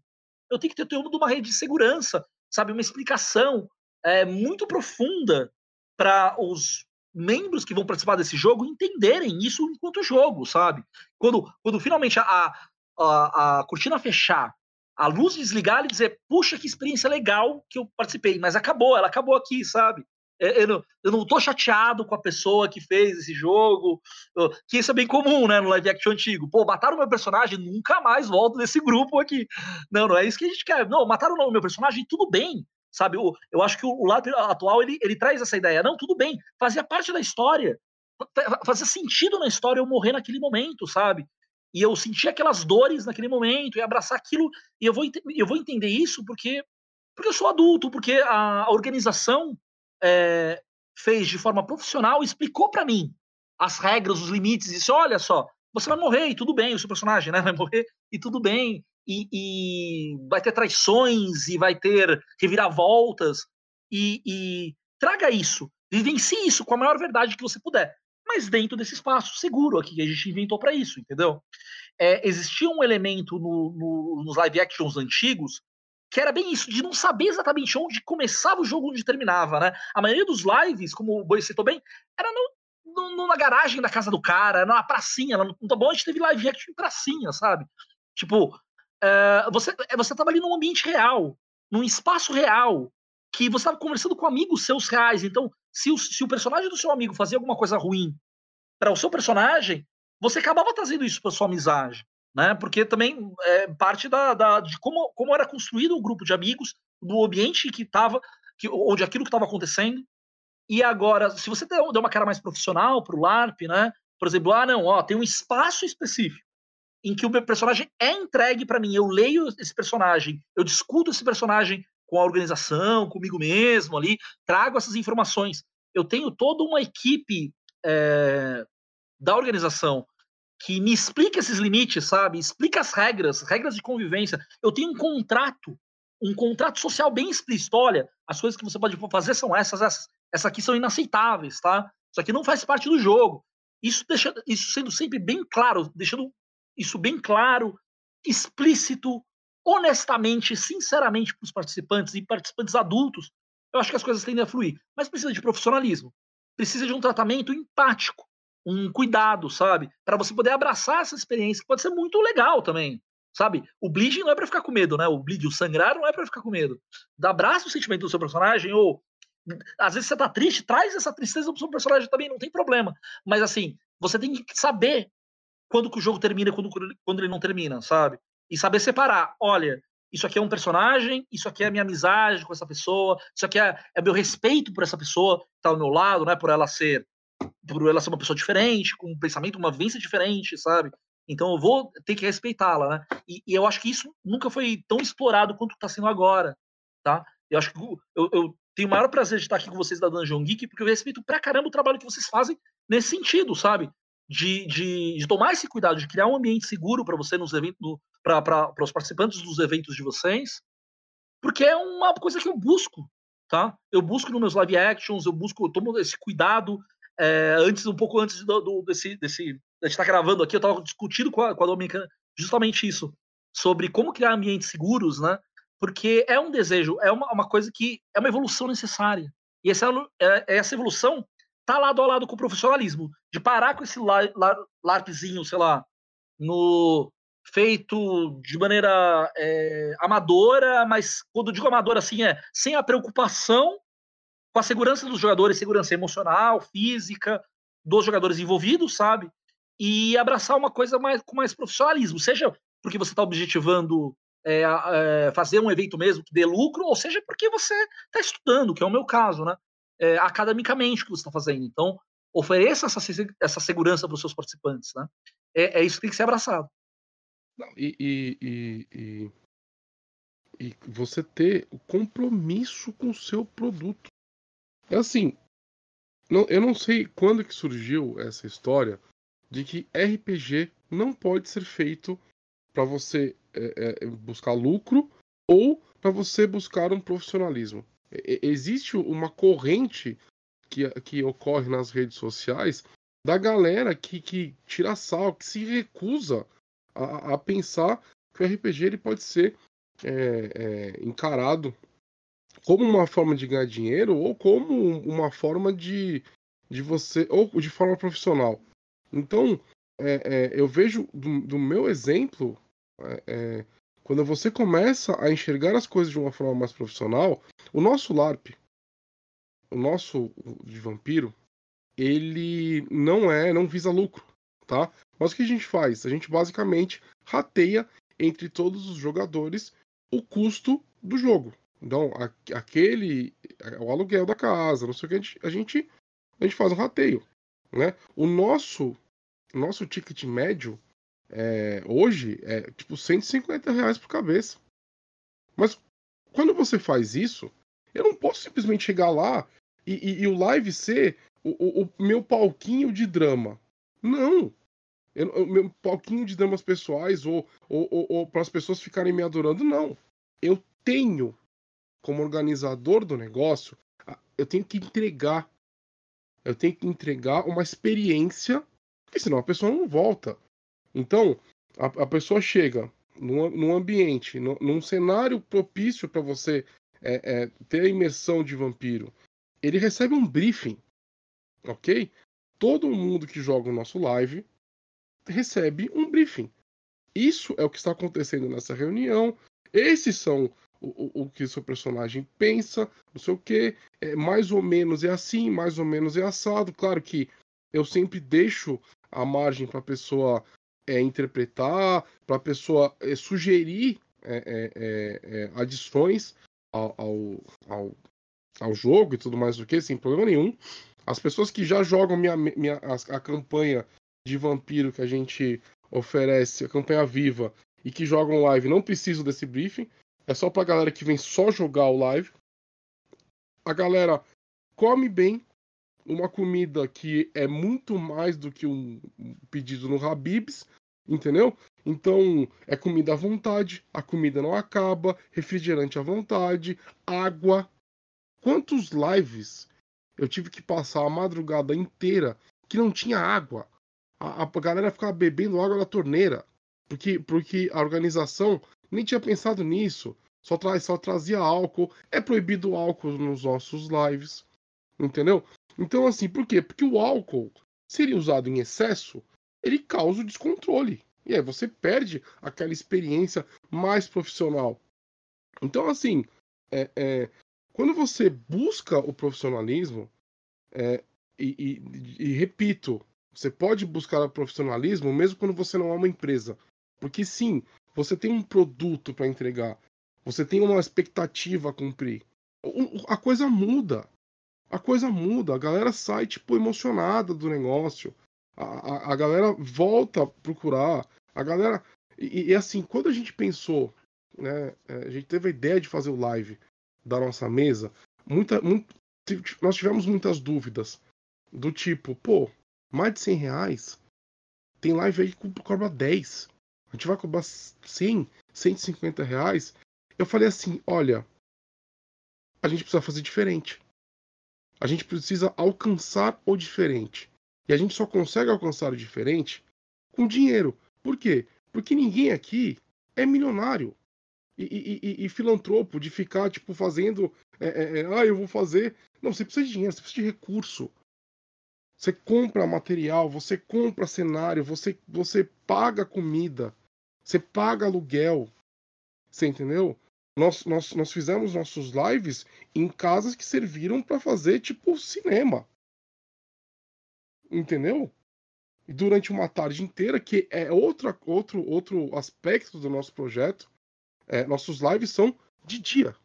eu tenho que ter todo uma rede de segurança, sabe? Uma explicação é, muito profunda para os membros que vão participar desse jogo entenderem isso enquanto jogo, sabe? Quando, quando finalmente a, a, a cortina fechar, a luz desligar e dizer, puxa, que experiência legal que eu participei, mas acabou, ela acabou aqui, sabe? Eu não, eu não tô chateado com a pessoa que fez esse jogo, que isso é bem comum, né, no live action antigo. Pô, mataram meu personagem, nunca mais volto desse grupo aqui. Não, não é isso que a gente quer. Não, mataram o meu personagem, tudo bem, sabe? Eu, eu acho que o, o lado atual, ele, ele traz essa ideia. Não, tudo bem, fazia parte da história, fazia sentido na história eu morrer naquele momento, sabe? E eu senti aquelas dores naquele momento, e abraçar aquilo, e eu vou, eu vou entender isso porque, porque eu sou adulto, porque a organização é, fez de forma profissional, explicou para mim as regras, os limites, disse: olha só, você vai morrer e tudo bem, o seu personagem né, vai morrer e tudo bem, e, e vai ter traições, e vai ter reviravoltas, e, e traga isso, vivencie isso com a maior verdade que você puder, mas dentro desse espaço seguro aqui que a gente inventou para isso, entendeu? É, existia um elemento no, no, nos live actions antigos que era bem isso, de não saber exatamente onde começava o jogo, onde terminava, né? A maioria dos lives, como o Boi citou bem, era no, no, na garagem da casa do cara, na pracinha. No, tá bom, a gente teve live action em pracinha, sabe? Tipo, é, você, é, você tava ali num ambiente real, num espaço real, que você tava conversando com amigos seus reais. Então, se o, se o personagem do seu amigo fazia alguma coisa ruim para o seu personagem, você acabava trazendo isso para sua amizade né? Porque também é parte da, da, de como, como era construído o grupo de amigos, do ambiente que estava, que, onde aquilo que estava acontecendo. E agora, se você der uma cara mais profissional para o LARP, né? Por exemplo, ah, não, ó, tem um espaço específico em que o meu personagem é entregue para mim. Eu leio esse personagem, eu discuto esse personagem com a organização, comigo mesmo ali, trago essas informações. Eu tenho toda uma equipe é, da organização que me explica esses limites, sabe? Explica as regras, regras de convivência. Eu tenho um contrato, um contrato social bem explícito. Olha, as coisas que você pode fazer são essas, essas. Essas aqui são inaceitáveis, tá? Isso aqui não faz parte do jogo. Isso, deixa, isso sendo sempre bem claro, deixando isso bem claro, explícito, honestamente, sinceramente para os participantes e participantes adultos, eu acho que as coisas tendem a fluir. Mas precisa de profissionalismo. Precisa de um tratamento empático um cuidado, sabe? Para você poder abraçar essa experiência, que pode ser muito legal também, sabe? O bleeding não é para ficar com medo, né? O bleed, o sangrar não é para ficar com medo. Dá abraço o sentimento do seu personagem ou às vezes você tá triste, traz essa tristeza pro seu personagem também, não tem problema. Mas assim, você tem que saber quando que o jogo termina quando, quando ele não termina, sabe? E saber separar. Olha, isso aqui é um personagem, isso aqui é a minha amizade com essa pessoa, isso aqui é, é meu respeito por essa pessoa que tá ao meu lado, né? Por ela ser por ela ser uma pessoa diferente, com um pensamento, uma vivência diferente, sabe? Então eu vou ter que respeitá-la, né? E, e, eu acho que isso nunca foi tão explorado quanto está sendo agora, tá? Eu acho que eu, eu, tenho o maior prazer de estar aqui com vocês da Dungeon Geek, porque eu respeito pra caramba o trabalho que vocês fazem nesse sentido, sabe? De, de, de tomar esse cuidado, de criar um ambiente seguro para você nos eventos, para os participantes dos eventos de vocês, porque é uma coisa que eu busco, tá? Eu busco nos meus live actions, eu busco, eu tomo esse cuidado é, antes, um pouco antes do, do, desse, desse. A gente está gravando aqui, eu estava discutindo com a, com a Dominicana justamente isso, sobre como criar ambientes seguros, né? Porque é um desejo, é uma, uma coisa que é uma evolução necessária. E essa, é, essa evolução tá lado a lado com o profissionalismo, de parar com esse LARPzinho, sei lá, no feito de maneira é, amadora, mas quando digo amadora assim é sem a preocupação com a segurança dos jogadores, segurança emocional, física, dos jogadores envolvidos, sabe? e abraçar uma coisa mais, com mais profissionalismo, seja porque você está objetivando é, é, fazer um evento mesmo que dê lucro, ou seja porque você está estudando, que é o meu caso, né? É, academicamente que você está fazendo. Então, ofereça essa, essa segurança para os seus participantes, né? É, é, isso que tem que ser abraçado. E, e, e, e, e você ter o compromisso com o seu produto. É assim, não, eu não sei quando que surgiu essa história de que RPG não pode ser feito para você é, é, buscar lucro ou para você buscar um profissionalismo. Existe uma corrente que, que ocorre nas redes sociais da galera que, que tira sal, que se recusa a, a pensar que o RPG ele pode ser é, é, encarado como uma forma de ganhar dinheiro ou como uma forma de, de você ou de forma profissional. Então é, é eu vejo do, do, meu exemplo é, é, quando você começa a enxergar as coisas de uma forma mais profissional, o nosso LARP, o nosso de vampiro, ele não é, não visa lucro, tá? Mas o que a gente faz? A gente basicamente rateia entre todos os jogadores o custo do jogo. Então, aquele, o aluguel da casa, não sei o que, a gente, a gente, a gente faz um rateio, né? O nosso, nosso ticket médio é, hoje é tipo 150 reais por cabeça. Mas quando você faz isso, eu não posso simplesmente chegar lá e, e, e o live ser o, o, o, meu palquinho de drama. Não! Eu, o meu palquinho de dramas pessoais ou, ou, ou, ou para as pessoas ficarem me adorando, não. Eu tenho, como organizador do negócio, eu tenho que entregar. Eu tenho que entregar uma experiência, porque senão a pessoa não volta. Então, a, a pessoa chega num, num ambiente, num, num cenário propício para você é, é, ter a imersão de vampiro. Ele recebe um briefing, ok? Todo mundo que joga o nosso live recebe um briefing. Isso é o que está acontecendo nessa reunião. Esses são o, o, o que seu personagem pensa, não sei o que. É, mais ou menos é assim, mais ou menos é assado. Claro que eu sempre deixo a margem para a pessoa é, interpretar, para a pessoa é, sugerir é, é, é, adições ao, ao, ao, jogo e tudo mais do que, sem problema nenhum. As pessoas que já jogam minha, minha, a, a campanha de vampiro que a gente oferece, a campanha viva, e que jogam live não precisam desse briefing. É só pra galera que vem só jogar o live. A galera come bem, uma comida que é muito mais do que um pedido no Habibs, entendeu? Então, é comida à vontade, a comida não acaba, refrigerante à vontade, água. Quantos lives eu tive que passar a madrugada inteira que não tinha água? A, a galera ficava bebendo água da torneira, porque, porque a organização nem tinha pensado nisso. Só, tra só trazia álcool. É proibido o álcool nos nossos lives. Entendeu? Então, assim, por quê? Porque o álcool, se ele usado em excesso, ele causa o descontrole. E aí você perde aquela experiência mais profissional. Então, assim, é, é, quando você busca o profissionalismo, é, e, e, e, repito, você pode buscar o profissionalismo mesmo quando você não é uma empresa. Porque sim, você tem um produto para entregar, você tem uma expectativa a cumprir. A coisa muda a coisa muda, a galera sai, tipo, emocionada do negócio. A, a, a galera volta a procurar. A galera. E, e, assim, quando a gente pensou, né? É, a gente teve a ideia de fazer o live da nossa mesa, muita, muito, nós tivemos muitas dúvidas. Do tipo, pô, mais de 100 reais? Tem live aí que cobra 10. A gente vai cobrar 100, 150 reais. Eu falei assim: olha, a gente precisa fazer diferente. A gente precisa alcançar o diferente. E a gente só consegue alcançar o diferente com dinheiro. Por quê? Porque ninguém aqui é milionário e, e, e, filantropo de ficar tipo fazendo. É, é, é, ah, eu vou fazer. Não, você precisa de dinheiro, você precisa de recurso. Você compra material, você compra cenário, você, você paga comida, você paga aluguel. Você entendeu? Nós, nós, nós fizemos nossos lives em casas que serviram para fazer tipo cinema. Entendeu? durante uma tarde inteira, que é outra, outro, outro aspecto do nosso projeto. É, nossos lives são de dia.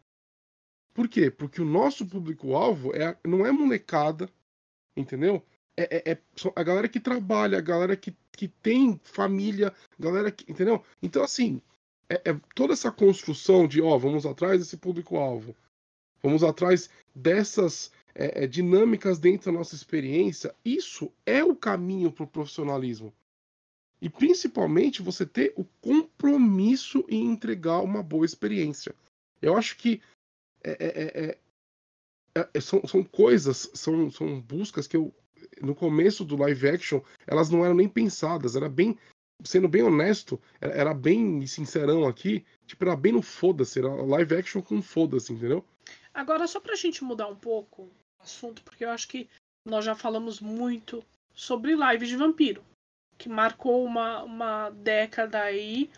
Por quê? Porque o nosso público-alvo é, não é molecada, entendeu? É, é, é, a galera que trabalha, a galera que, que tem família, galera que. Entendeu? Então, assim, é, é toda essa construção de, ó, vamos atrás desse público-alvo. Vamos atrás dessas é, é, dinâmicas dentro da nossa experiência. Isso é o caminho para o profissionalismo. E principalmente você ter o compromisso em entregar uma boa experiência. Eu acho que é, é, são, são coisas, são, são buscas que eu, no começo do live action, elas não eram nem pensadas, era bem, sendo bem honesto, era bem sincerão aqui, tipo, era bem no foda-se, era live action com foda-se, entendeu? Agora, só pra gente mudar um pouco o assunto, porque eu acho que nós já falamos muito sobre live de vampiro, que marcou uma, uma década aí.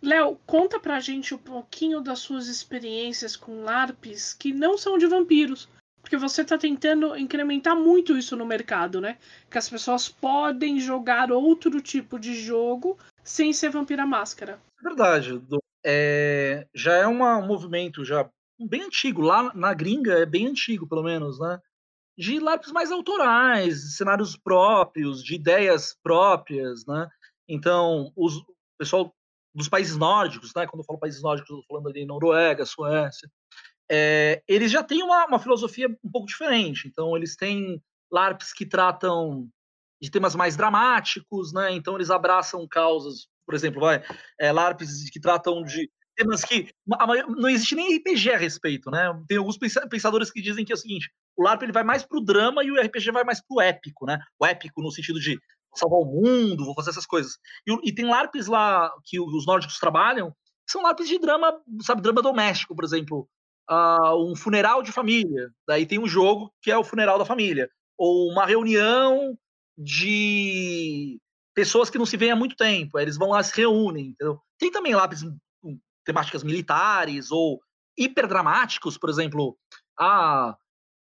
Léo, conta pra gente um pouquinho das suas experiências com LARPs que não são de vampiros, porque você está tentando incrementar muito isso no mercado, né? Que as pessoas podem jogar outro tipo de jogo sem ser Vampira Máscara. É verdade. É, já é uma, um movimento já bem antigo. Lá na gringa é bem antigo, pelo menos, né? De lápis mais autorais, cenários próprios, de ideias próprias, né? Então, os, o pessoal dos países nórdicos, né? Quando eu falo países nórdicos, eu estou falando ali Noruega, Suécia, é, eles já têm uma, uma, filosofia um pouco diferente. Então, eles têm LARPs que tratam de temas mais dramáticos, né? Então, eles abraçam causas, por exemplo, vai, é, LARPs que tratam de temas que não existe nem RPG a respeito, né? Tem alguns pensadores que dizem que é o seguinte: o LARP ele vai mais pro drama e o RPG vai mais pro épico, né? O épico no sentido de salvar o mundo, vou fazer essas coisas. E, e tem LARPs lá que os nórdicos trabalham, que são LARPs de drama, sabe, drama doméstico, por exemplo uh, um funeral de família. Daí tem um jogo que é o funeral da família. Ou uma reunião de pessoas que não se veem há muito tempo. Eles vão lá se reúnem. Entendeu? Tem também lápis temáticas militares ou hiperdramáticos, por exemplo. Ah,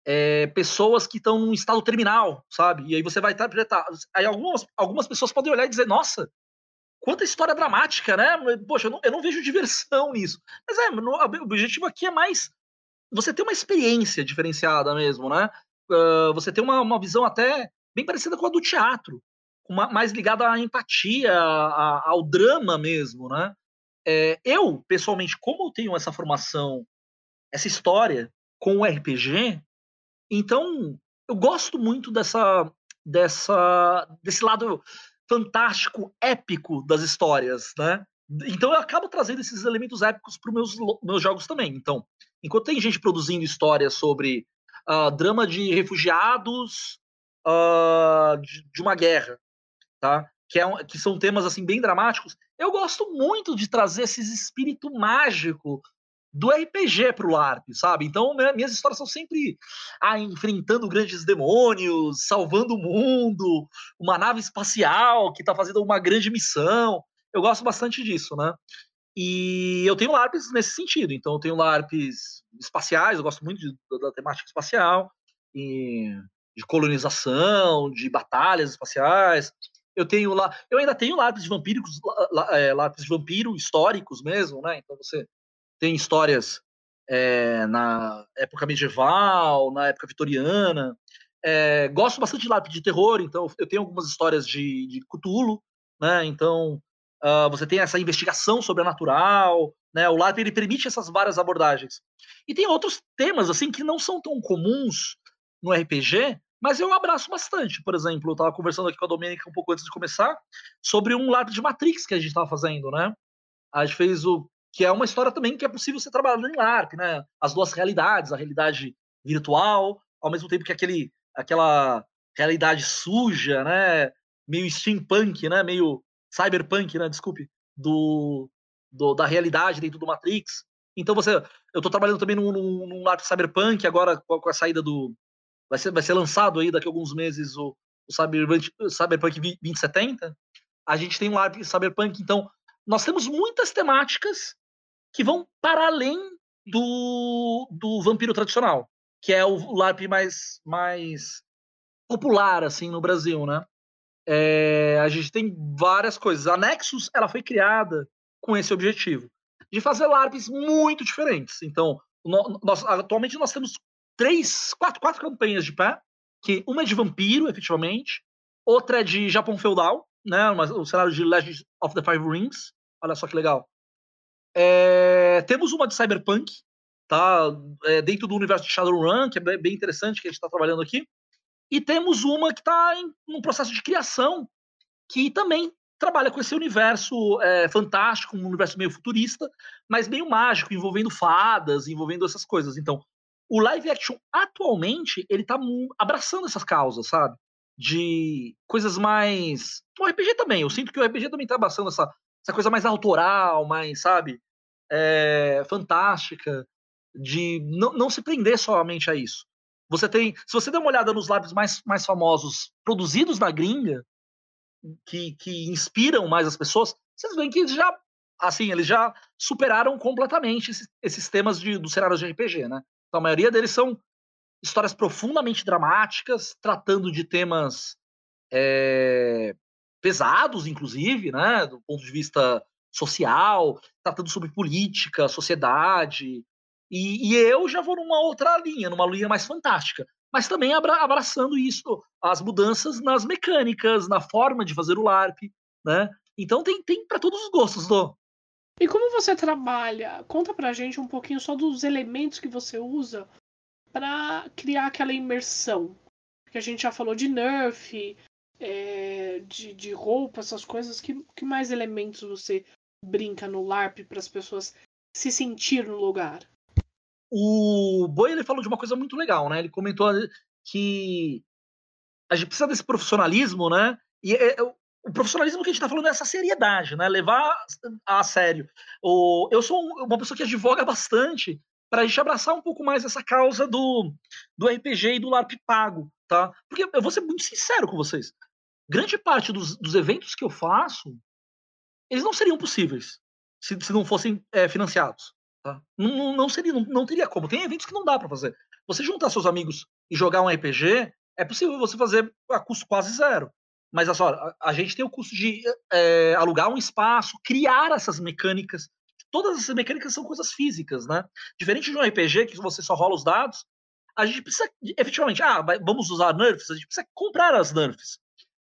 é, pessoas que estão num estado terminal, sabe? E aí você vai interpretar. Aí algumas, algumas pessoas podem olhar e dizer, nossa, quanta história dramática, né? Poxa, eu não, eu não vejo diversão nisso. Mas é, no, o objetivo aqui é mais você ter uma experiência diferenciada mesmo, né? Uh, você ter uma, uma visão até bem parecida com a do teatro, uma, mais ligada à empatia, a, ao drama mesmo, né? É, eu, pessoalmente, como eu tenho essa formação, essa história com o RPG, então eu gosto muito dessa, dessa, desse lado fantástico, épico das histórias, né? Então eu acabo trazendo esses elementos épicos para os meus, meus jogos também. Então, enquanto tem gente produzindo histórias sobre uh, drama de refugiados uh, de, de, uma guerra, tá? Que, é um, que são temas assim bem dramáticos, eu gosto muito de trazer esse espírito mágico do RPG pro LARP, sabe? Então, minhas histórias são sempre ah, enfrentando grandes demônios, salvando o mundo, uma nave espacial que tá fazendo uma grande missão. Eu gosto bastante disso, né? E eu tenho LARPs nesse sentido. Então, eu tenho LARPs espaciais, eu gosto muito de, da temática espacial, e de colonização, de batalhas espaciais. Eu tenho lá, eu ainda tenho de vampíricos, LARPs de vampiro históricos mesmo, né? Então você tem histórias é, na época medieval, na época vitoriana. É, gosto bastante de LARP de terror, então eu tenho algumas histórias de, de Cthulhu, né? Então uh, você tem essa investigação sobrenatural, né? O LARP ele permite essas várias abordagens. E tem outros temas assim que não são tão comuns no RPG, mas eu abraço bastante. Por exemplo, eu estava conversando aqui com a Domênica um pouco antes de começar sobre um LARP de Matrix que a gente estava fazendo, né? A gente fez o que é uma história também que é possível ser trabalhada em LARP, né? As duas realidades, a realidade virtual, ao mesmo tempo que aquele, aquela realidade suja, né? Meio steampunk, né? Meio cyberpunk, né? Desculpe, do, do da realidade dentro do Matrix. Então você, eu estou trabalhando também num, num, num LARP cyberpunk agora com a, saída do, vai ser, vai ser lançado aí daqui a alguns meses o, o Cyberpunk, Cyberpunk 2070. A gente tem um LARP cyberpunk, então nós temos muitas temáticas que vão para além do, do vampiro tradicional, que é o LARP mais, mais popular assim no Brasil, né? é, a gente tem várias coisas. A Nexus ela foi criada com esse objetivo de fazer LARPs muito diferentes. Então, nós, atualmente nós temos três, quatro, quatro campanhas de pé, que uma é de vampiro, efetivamente, outra é de Japão feudal, né, o cenário de Legend of the Five Rings. Olha só que legal. É, temos uma de cyberpunk, tá? É, dentro do universo de Shadowrun, que é bem interessante que a gente está trabalhando aqui. E temos uma que está em um processo de criação, que também trabalha com esse universo é, fantástico, um universo meio futurista, mas meio mágico, envolvendo fadas, envolvendo essas coisas. Então, o live action atualmente ele está abraçando essas causas, sabe? De coisas mais. O RPG também. Eu sinto que o RPG também está abraçando essa, essa coisa mais autoral, mais, sabe? É, fantástica, de não, não se prender somente a isso. Você tem, se você der uma olhada nos lábios mais, mais famosos produzidos na gringa, que, que inspiram mais as pessoas, vocês veem que eles já, assim, eles já superaram completamente esses, esses temas de, dos cenários de RPG, né? Então, a maioria deles são histórias profundamente dramáticas, tratando de temas é, pesados, inclusive, né? Do ponto de vista social, tratando sobre política, sociedade, e, e, eu já vou numa outra linha, numa linha mais fantástica. Mas também abra, abraçando isso, as mudanças nas mecânicas, na forma de fazer o LARP, né? Então tem, tem para todos os gostos, do. E como você trabalha? Conta pra gente um pouquinho só dos elementos que você usa para criar aquela imersão. Porque a gente já falou de nerf, é, de, de roupa, essas coisas. Que, que mais elementos você brinca no LARP para as pessoas se sentir no lugar? O Boi ele falou de uma coisa muito legal, né? Ele comentou que a gente precisa desse profissionalismo, né? E é, é, o profissionalismo que a gente está falando é essa seriedade, né? Levar a sério. O, eu sou uma pessoa que advoga bastante para a gente abraçar um pouco mais essa causa do, do RPG e do LARP pago, tá? Porque eu vou ser muito sincero com vocês. Grande parte dos, dos eventos que eu faço, eles não seriam possíveis se, se não fossem é, financiados. Tá? Não, não, seria, não, não, teria como. Tem eventos que não dá para fazer. Você juntar seus amigos e jogar um RPG, é possível você fazer a custo quase zero. Mas assim, a, a gente tem o custo de é, alugar um espaço, criar essas mecânicas. Todas essas mecânicas são coisas físicas, né? Diferente de um RPG que você só rola os dados, a gente precisa efetivamente, ah, vamos usar nerfs, a gente precisa comprar as nerfs.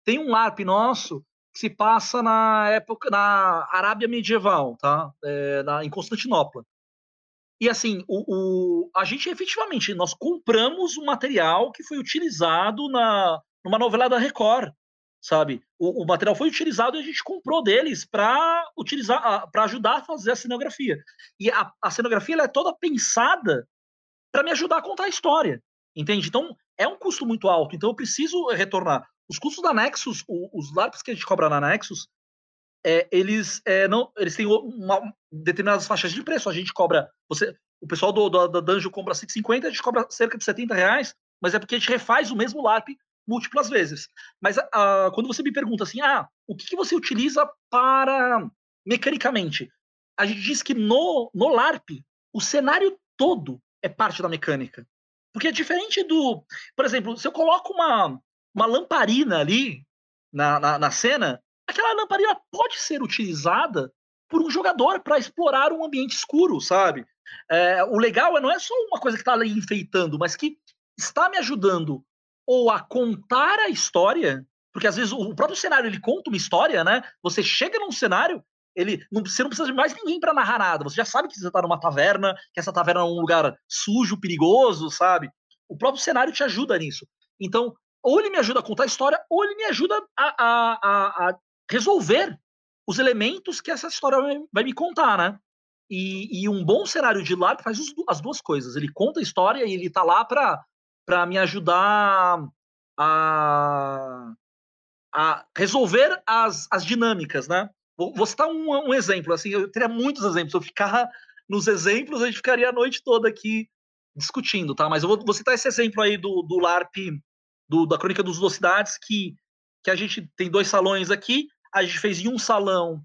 Tem um LARP nosso que se passa na época na Arábia medieval, tá? É, na, em Constantinopla. E assim, o, o, a gente efetivamente, nós compramos o material que foi utilizado na, numa novela da Record, sabe? O, o material foi utilizado e a gente comprou deles para utilizar, para ajudar a fazer a cenografia. E a, a cenografia é toda pensada para me ajudar a contar a história, entende? Então é um custo muito alto. Então eu preciso retornar. Os custos da Nexus, o, os LARPs que a gente cobra na Nexus, é, eles é, não, eles têm uma, determinadas faixas de preço. A gente cobra, você, o pessoal do, da Dungeon compra 150, a gente cobra cerca de 70 reais, mas é porque a gente refaz o mesmo LARP múltiplas vezes. Mas uh, quando você me pergunta assim, ah, o que, que, você utiliza para mecanicamente? A gente diz que no, no LARP, o cenário todo é parte da mecânica. Porque é diferente do. Por exemplo, se eu coloco uma, uma lamparina ali na, na, na cena, aquela lamparina pode ser utilizada por um jogador para explorar um ambiente escuro, sabe? É, o legal é não é só uma coisa que está ali enfeitando, mas que está me ajudando ou a contar a história, porque às vezes o próprio cenário ele conta uma história, né? Você chega num cenário, ele não, você não precisa de mais ninguém para narrar nada. Você já sabe que você está numa taverna, que essa taverna é um lugar sujo, perigoso, sabe? O próprio cenário te ajuda nisso. Então, ou ele me ajuda a contar a história, ou ele me ajuda a, a, a, a resolver os elementos que essa história vai, me contar, né? E, e, um bom cenário de LARP faz as duas coisas. Ele conta a história e ele tá lá para me ajudar a, a resolver as, as dinâmicas, né? Vou, vou citar um, um, exemplo, assim, eu teria muitos exemplos. Se eu ficar nos exemplos, a gente ficaria a noite toda aqui discutindo, tá? Mas eu vou, vou citar esse exemplo aí do, do LARP, do, da Crônica dos Velocidades, que que a gente tem dois salões aqui. A gente fez em um salão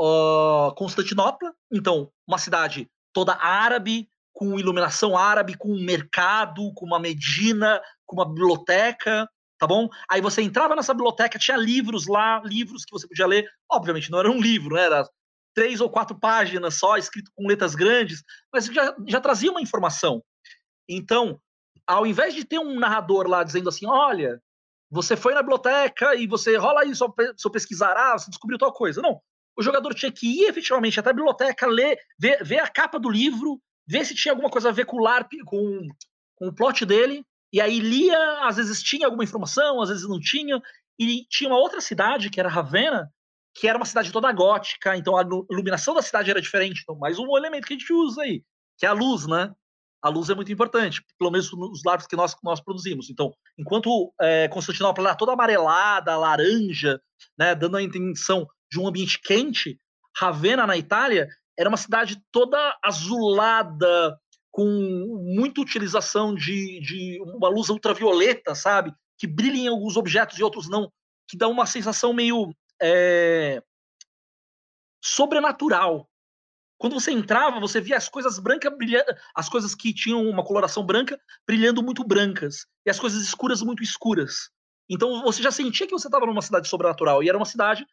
uh, Constantinopla, então uma cidade toda árabe, com iluminação árabe, com um mercado, com uma medina, com uma biblioteca. tá bom? Aí você entrava nessa biblioteca, tinha livros lá, livros que você podia ler. Obviamente não era um livro, né? Era três ou quatro páginas só, escrito com letras grandes, mas já, já trazia uma informação. Então, ao invés de ter um narrador lá dizendo assim, olha, você foi na biblioteca e você rola aí seu, seu pesquisar, ah, você descobriu tal coisa. Não. O jogador tinha que ir efetivamente até a biblioteca, ler, ver, ver a capa do livro, ver se tinha alguma coisa a ver com o LARP, com, com o plot dele, e aí lia, às vezes tinha alguma informação, às vezes não tinha. E tinha uma outra cidade, que era Ravenna, que era uma cidade toda gótica, então a iluminação da cidade era diferente. Então, mais um elemento que a gente usa aí, que é a luz, né? A luz é muito importante, pelo menos nos lábios que nós, nós produzimos. Então, enquanto é, Constantinopla era toda amarelada, laranja, né, dando a intenção de um ambiente quente, Ravenna, na Itália, era uma cidade toda azulada, com muita utilização de, de uma luz ultravioleta, sabe? Que brilha em alguns objetos e outros não, que dá uma sensação meio é, sobrenatural. Quando você entrava, você via as coisas brancas brilhando, as coisas que tinham uma coloração branca brilhando muito brancas e as coisas escuras muito escuras. Então você já sentia que você estava numa cidade sobrenatural e era uma cidade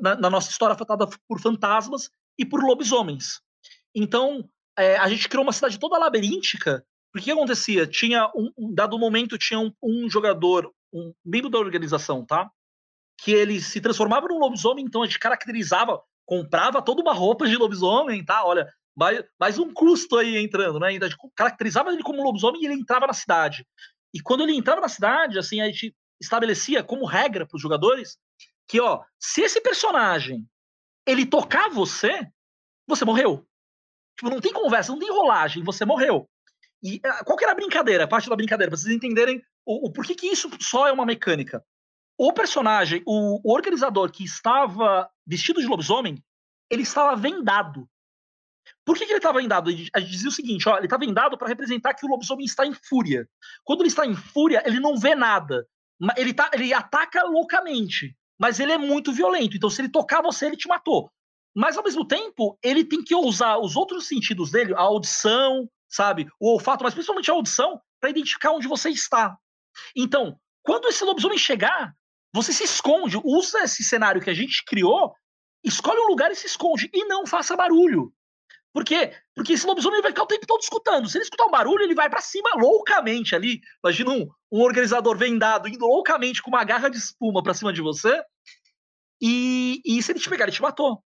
na, na, nossa história afetada por fantasmas e por lobisomens. Então é, a gente criou uma cidade toda labiríntica. Porque o que acontecia? Tinha um, um dado momento tinha um, um jogador, um membro da organização, tá? que ele se transformava num lobisomem, então a gente caracterizava, comprava toda uma roupa de lobisomem, tá? Olha, mais, mais um custo aí entrando, né? A gente caracterizava ele como lobisomem e ele entrava na cidade. E quando ele entrava na cidade, assim, a gente estabelecia como regra para os jogadores que, ó, se esse personagem ele tocar você, você morreu. Tipo, não tem conversa, não tem rolagem, você morreu. E ah, qual que era a brincadeira, a parte da brincadeira, para vocês entenderem o, o porquê que isso só é uma mecânica o personagem, o, o organizador que estava vestido de lobisomem, ele estava vendado. Por que, que ele estava vendado? A gente dizia o seguinte: ó, ele está vendado para representar que o lobisomem está em fúria. Quando ele está em fúria, ele não vê nada. Ele, tá, ele ataca loucamente, mas ele é muito violento. Então, se ele tocar você, ele te matou. Mas, ao mesmo tempo, ele tem que usar os outros sentidos dele, a audição, sabe? O olfato, mas principalmente a audição, para identificar onde você está. Então, quando esse lobisomem chegar, você se esconde, usa esse cenário que a gente criou, escolhe um lugar e se esconde. E não faça barulho. Por quê? Porque esse lobisomem vai ficar o tempo todo escutando. Se ele escutar um barulho, ele vai para cima loucamente ali. Imagina um, um, organizador vendado indo loucamente com uma garra de espuma para cima de você. E, e, se ele te pegar, ele te matou.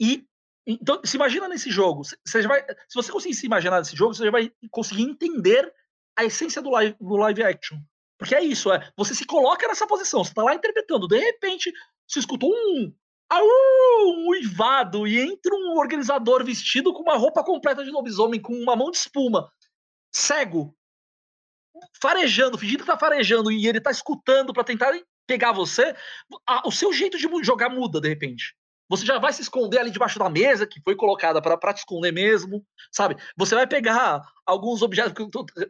E então, se imagina nesse jogo. Você vai, se você conseguir se imaginar nesse jogo, você já vai conseguir entender a essência do live, do live action. Porque é isso, é. Você se coloca nessa posição, você tá lá interpretando, de repente, você escutou um. Au, um uivado e entra um organizador vestido com uma roupa completa de lobisomem, com uma mão de espuma, cego, farejando, fingindo que tá farejando, e ele tá escutando para tentar pegar você, o seu jeito de jogar muda de repente. Você já vai se esconder ali debaixo da mesa, que foi colocada para te esconder mesmo, sabe? Você vai pegar alguns objetos.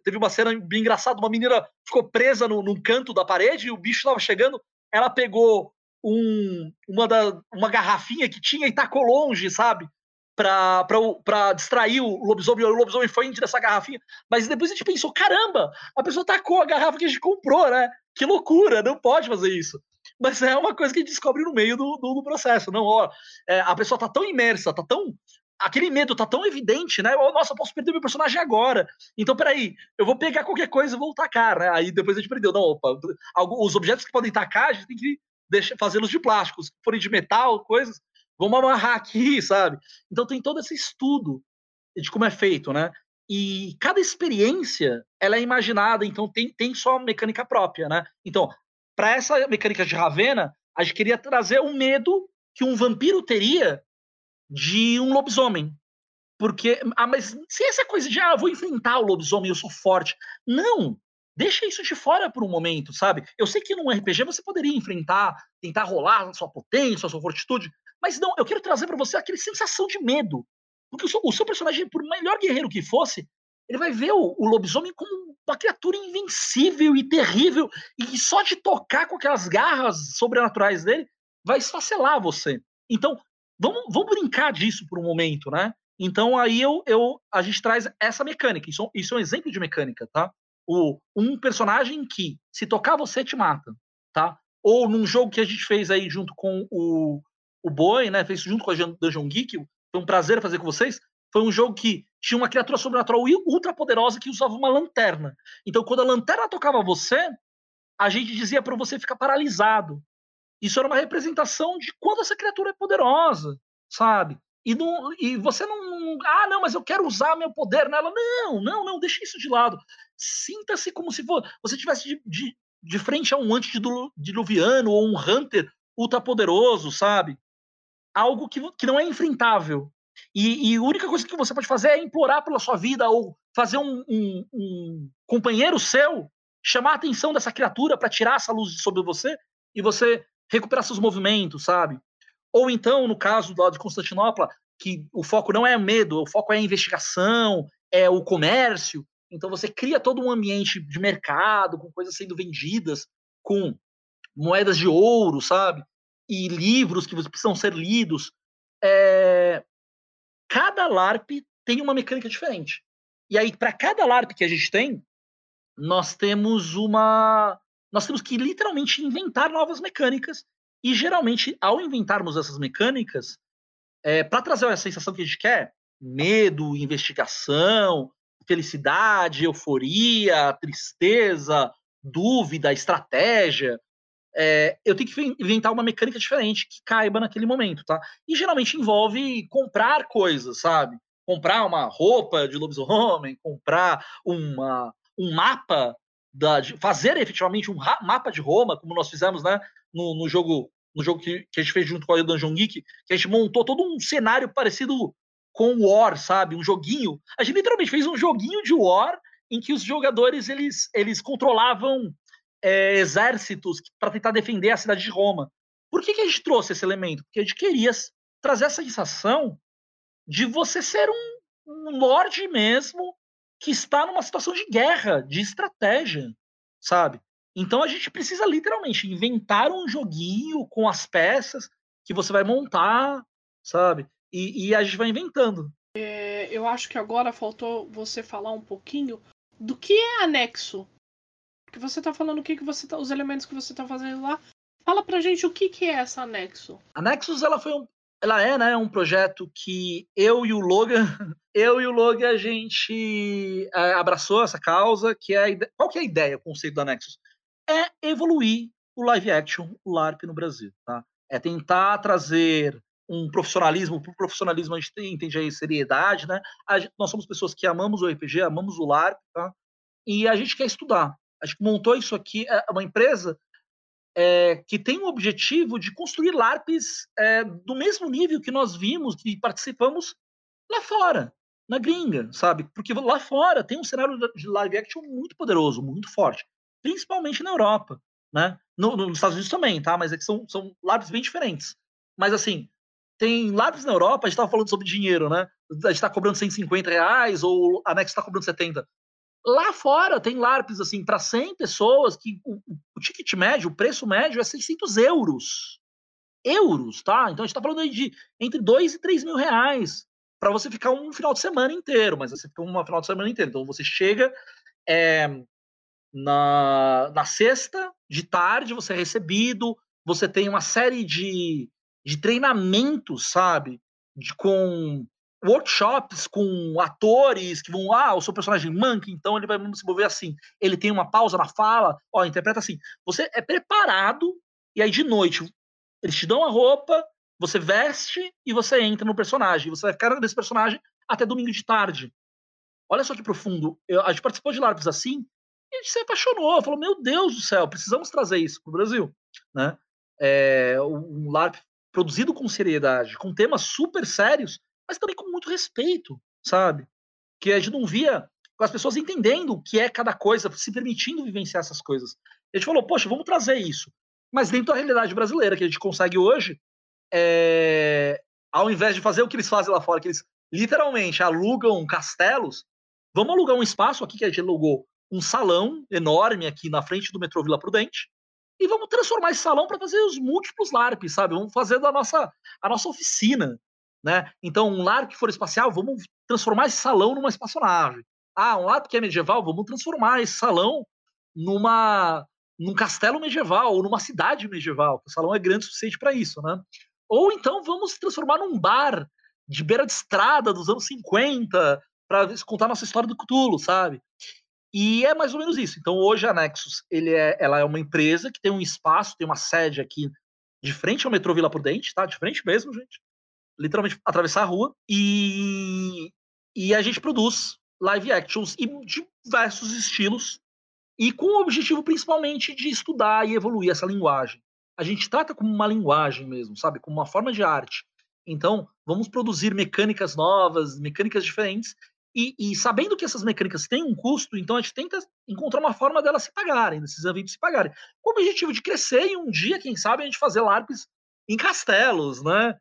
Teve uma cena bem engraçada: uma menina ficou presa no, num canto da parede e o bicho estava chegando. Ela pegou um, uma, da, uma garrafinha que tinha e tacou longe, sabe? Pra, pra, pra distrair o lobisomem. O lobisomem foi entre essa garrafinha. Mas depois a gente pensou: caramba, a pessoa tacou a garrafa que a gente comprou, né? Que loucura, não pode fazer isso mas é uma coisa que a gente descobre no meio do, do, do processo. Não, ó, é, a pessoa tá tão imersa, tá tão. Aquele medo tá tão evidente, né? Nossa, eu posso perder meu personagem agora. Então, peraí, eu vou pegar qualquer coisa e vou tacar, né? Aí depois a gente perdeu. Não, opa, os objetos que podem tacar, a gente tem que fazê-los de plástico. Se forem de metal, coisas, vamos amarrar aqui, sabe? Então tem todo esse estudo de como é feito, né? E cada experiência ela é imaginada, então tem, tem sua mecânica própria, né? Então, para essa mecânica de Ravena, a gente queria trazer o medo que um vampiro teria de um lobisomem. Porque, ah, mas se essa coisa de, ah, eu vou enfrentar o lobisomem, eu sou forte. Não! Deixa isso de fora por um momento, sabe? Eu sei que num RPG você poderia enfrentar, tentar rolar sua potência, sua fortitude, mas não, eu quero trazer para você aquela sensação de medo. Porque o seu, o seu personagem, por melhor guerreiro que fosse, ele vai ver o, o, lobisomem como uma criatura invencível e terrível, e só de tocar com aquelas garras sobrenaturais dele vai esfacelar você. Então, vamos, vamos brincar disso por um momento, né? Então aí eu, eu, a gente traz essa mecânica. Isso, isso é um exemplo de mecânica, tá? O, um personagem que, se tocar você, te mata, tá? Ou num jogo que a gente fez aí junto com o, o Boi, né? Fez junto com a Dungeon Geek, foi um prazer fazer com vocês. Foi um jogo que tinha uma criatura sobrenatural ultra poderosa que usava uma lanterna. Então, quando a lanterna tocava você, a gente dizia para você ficar paralisado. Isso era uma representação de quando essa criatura é poderosa, sabe? E, não, e você não. Ah, não, mas eu quero usar meu poder nela. Não, não, não, deixe isso de lado. Sinta-se como se for, você tivesse de, de, de frente a um antediluviano ou um hunter ultrapoderoso, sabe? Algo que, que não é enfrentável. E, e, a única coisa que você pode fazer é implorar pela sua vida ou fazer um, um, um companheiro seu chamar a atenção dessa criatura para tirar essa luz sobre você e você recuperar seus movimentos, sabe? Ou então, no caso do de Constantinopla, que o foco não é medo, o foco é a investigação, é o comércio. Então você cria todo um ambiente de mercado, com coisas sendo vendidas, com moedas de ouro, sabe? E livros que precisam ser lidos. É... Cada LARP tem uma mecânica diferente. E aí, para cada LARP que a gente tem, nós temos uma. Nós temos que literalmente inventar novas mecânicas. E geralmente, ao inventarmos essas mecânicas, é, para trazer a sensação que a gente quer, medo, investigação, felicidade, euforia, tristeza, dúvida, estratégia, é, eu tenho que inventar uma mecânica diferente que caiba naquele momento, tá? E geralmente envolve comprar coisas, sabe? Comprar uma roupa de lobisomem, comprar uma, um mapa, da, fazer efetivamente um mapa de Roma, como nós fizemos né, no, no jogo no jogo que, que, a gente fez junto com a Dungeon Geek, que a gente montou todo um cenário parecido com War, sabe? Um joguinho. A gente literalmente fez um joguinho de War em que os jogadores eles, eles controlavam é, exércitos para tentar defender a cidade de Roma. Por que, que a gente trouxe esse elemento? Porque a gente queria trazer essa sensação de você ser um, um lorde mesmo que está numa situação de guerra, de estratégia, sabe? Então a gente precisa literalmente inventar um joguinho com as peças que você vai montar, sabe? E, e a gente vai inventando. É, eu acho que agora faltou você falar um pouquinho do que é anexo. Que você está falando o que, que você tá, os elementos que você está fazendo lá. Fala pra gente o que, que é essa anexo. Anexos ela foi um, ela é, né, um projeto que eu e o Logan, eu e o Logan a gente é, abraçou essa causa, que é qual que é a ideia, o conceito do Anexus? É evoluir o live action, o LARP no Brasil, tá? É tentar trazer um profissionalismo, por profissionalismo a gente entende aí seriedade, né? Gente, nós somos pessoas que amamos o RPG, amamos o LARP, tá? E a gente quer estudar. A gente montou isso aqui, é uma empresa é, que tem o objetivo de construir LARPs é, do mesmo nível que nós vimos, que participamos lá fora, na gringa, sabe? Porque lá fora tem um cenário de live action muito poderoso, muito forte, principalmente na Europa, né? No, nos Estados Unidos também, tá? Mas é que são, são LARPs bem diferentes. Mas assim, tem LARPs na Europa, a gente estava falando sobre dinheiro, né? A gente está cobrando 150 reais ou a Next está cobrando 70. Lá fora tem LARPs assim para 100 pessoas que o, o, ticket médio, o preço médio é 600 euros. Euros, tá? Então a gente está falando aí de entre 2 e 3 mil reais para você ficar um final de semana inteiro, mas você fica uma final de semana inteiro. Então você chega é, na, na sexta de tarde, você é recebido, você tem uma série de, de treinamentos, sabe? De, com workshops com atores que vão, ah, o seu personagem manca, então ele vai se mover assim. Ele tem uma pausa na fala, ó, interpreta assim. Você é preparado e aí de noite eles te dão a roupa, você veste e você entra no personagem. Você vai ficar nesse personagem até domingo de tarde. Olha só que profundo. Eu, a gente participou de LARPs assim e a gente se apaixonou. Falou, meu Deus do céu, precisamos trazer isso para o Brasil. Né? É, um LARP produzido com seriedade, com temas super sérios, mas também com muito respeito, sabe? Que a gente não via as pessoas entendendo o que é cada coisa, se permitindo vivenciar essas coisas. A gente falou, poxa, vamos trazer isso. Mas dentro da realidade brasileira que a gente consegue hoje, é... ao invés de fazer o que eles fazem lá fora, que eles literalmente alugam castelos, vamos alugar um espaço aqui que a gente alugou um salão enorme aqui na frente do metrô Vila Prudente e vamos transformar esse salão para fazer os múltiplos LARPs, sabe? Vamos fazer da nossa a nossa oficina, né? Então, um lar que for espacial, vamos transformar esse salão numa espaçonave. Ah, um LARP que é medieval, vamos transformar esse salão numa num castelo medieval ou numa cidade medieval. O salão é grande o suficiente para isso, né? Ou então vamos transformar num bar de beira de estrada dos anos 50 para contar nossa história do Cthulhu, sabe? E é mais ou menos isso. Então hoje a Nexus, ele é, ela é uma empresa que tem um espaço, tem uma sede aqui de frente ao metrô Vila Prudente, tá? De frente mesmo, gente. Literalmente atravessar a rua e e a gente produz live actions e diversos estilos e com o objetivo principalmente de estudar e evoluir essa linguagem. A gente trata como uma linguagem mesmo, sabe? Como uma forma de arte. Então, vamos produzir mecânicas novas, mecânicas diferentes, e, e, sabendo que essas mecânicas têm um custo, então a gente tenta encontrar uma forma delas se pagarem, desses eventos se pagarem. Com o objetivo de crescer e um dia, quem sabe, a gente fazer LARPs em castelos, né?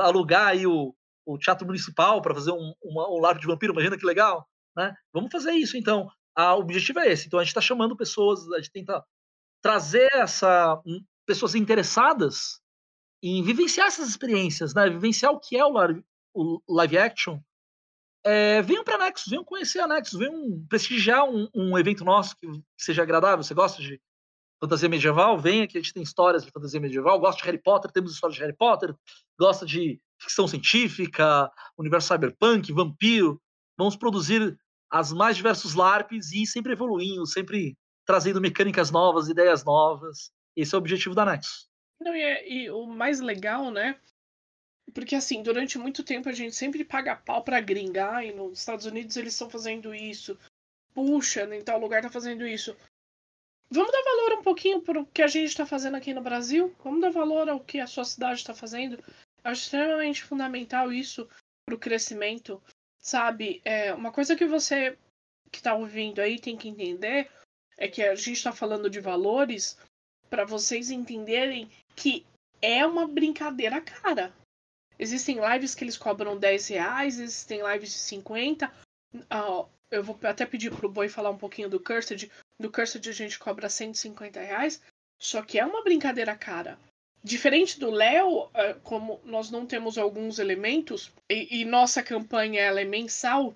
Alugar aí o, o Teatro Municipal para fazer um, uma, um LARP de vampiro, imagina que legal, né? Vamos fazer isso, então a, o objetivo é esse. Então a gente está chamando pessoas, a gente tenta trazer essa hum, pessoas interessadas em vivenciar essas experiências, né? Vivenciar o que é o o live action. É, venham para Nexus, venham conhecer a Nexus, venham prestigiar um, um evento nosso que seja agradável. Você gosta de fantasia medieval? Venha que a gente tem histórias de fantasia medieval. Gosta de Harry Potter? Temos histórias de Harry Potter. Gosta de ficção científica, universo cyberpunk, vampiro? Vamos produzir as mais diversos LARPs e sempre evoluindo, sempre trazendo mecânicas novas, ideias novas. Esse é o objetivo da Nexus. Não, e, é, e, o mais legal, né? Porque assim, durante muito tempo a gente sempre paga pau pra gringar e nos Estados Unidos eles estão fazendo isso. Puxa, em tal lugar tá fazendo isso. Vamos dar valor um pouquinho pro que a gente está fazendo aqui no Brasil? Vamos dar valor ao que a sua cidade está fazendo? Acho extremamente fundamental isso pro crescimento Sabe, é, uma coisa que você que está ouvindo aí tem que entender é que a gente está falando de valores para vocês entenderem que é uma brincadeira cara. Existem lives que eles cobram 10 reais, existem lives de 50. Uh, eu vou até pedir pro Boi falar um pouquinho do Cursed. Do Cursed a gente cobra 150 reais. Só que é uma brincadeira cara. Diferente do Léo, é, como nós não temos alguns elementos, e, e nossa campanha ela é mensal,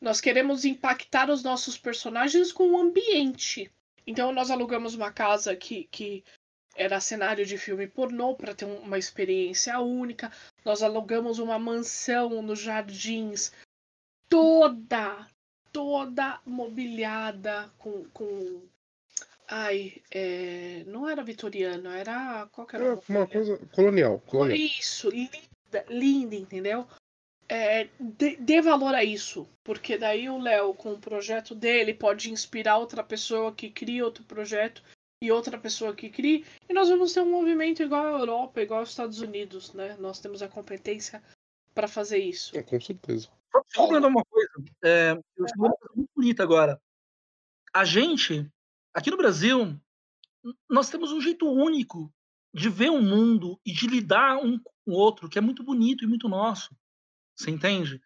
nós queremos impactar os nossos personagens com o ambiente. Então nós alugamos uma casa que, que era cenário de filme pornô para ter uma experiência única. Nós alugamos uma mansão nos jardins toda, toda mobiliada com, com Ai, é... não era vitoriano, era qualquer era uma coisa colonial, colonial. Isso, linda, linda, entendeu? É, dê, dê valor a isso, porque daí o Léo, com o projeto dele, pode inspirar outra pessoa que cria outro projeto e outra pessoa que cria, e nós vamos ter um movimento igual à Europa, igual aos Estados Unidos, né? Nós temos a competência para fazer isso. É, com certeza. Só uma coisa, é, eu uma coisa muito bonita agora. A gente Aqui no Brasil, nós temos um jeito único de ver o mundo e de lidar um com o outro, que é muito bonito e muito nosso. Você entende?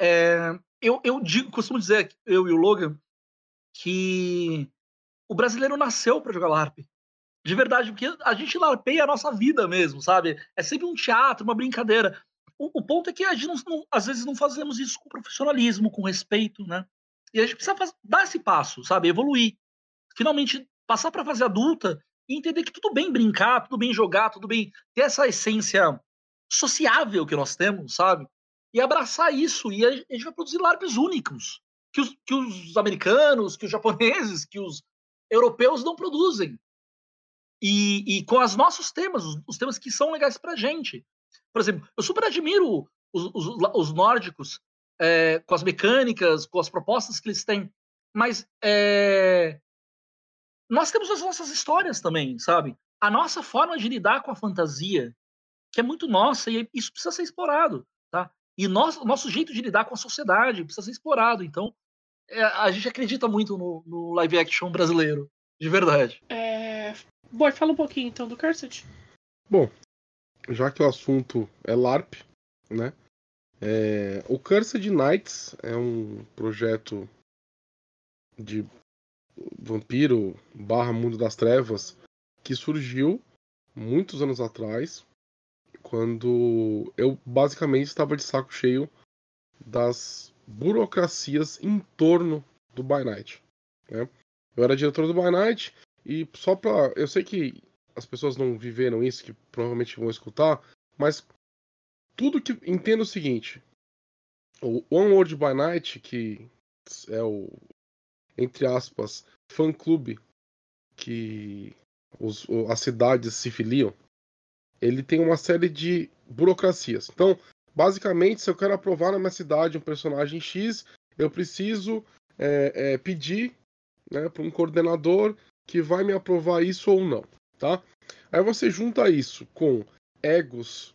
É, eu, eu digo, costumo dizer, eu e o Logan, que o brasileiro nasceu para jogar LARP. De verdade, porque a gente larpeia a nossa vida mesmo, sabe? É sempre um teatro, uma brincadeira. O, o ponto é que a gente não, às vezes não fazemos isso com profissionalismo, com respeito, né? E a gente precisa fazer, dar esse passo, sabe? Evoluir finalmente passar para fase adulta e entender que tudo bem brincar, tudo bem jogar, tudo bem ter essa essência sociável que nós temos, sabe? E abraçar isso. E a gente vai produzir LARPs únicos que os, que os americanos, que os japoneses, que os europeus não produzem. E, e com os nossos temas, os, os, temas que são legais pra gente. Por exemplo, eu super admiro os, os, os nórdicos é, com as mecânicas, com as propostas que eles têm. Mas é, nós temos as nossas histórias também, sabe? A nossa forma de lidar com a fantasia, que é muito nossa, e isso precisa ser explorado, tá? E nós, o nosso jeito de lidar com a sociedade precisa ser explorado. Então, é, a gente acredita muito no, no, live action brasileiro, de verdade. É... Boy, fala um pouquinho então do Cursed. Bom, já que o assunto é LARP, né? É... O Cursed Knights é um projeto de vampiro barra mundo das trevas que surgiu muitos anos atrás, quando eu basicamente estava de saco cheio das burocracias em torno do By Night. Né? Eu era diretor do By Night e só para, eu sei que as pessoas não viveram isso, que provavelmente vão escutar, mas tudo que entenda o seguinte: o One World by Night, que é o entre aspas fã clube que os, as cidades se filiam, ele tem uma série de burocracias. Então, basicamente, se eu quero aprovar na minha cidade um personagem X, eu preciso é, é, pedir né, para um coordenador que vai me aprovar isso ou não, tá? Aí você junta isso com egos,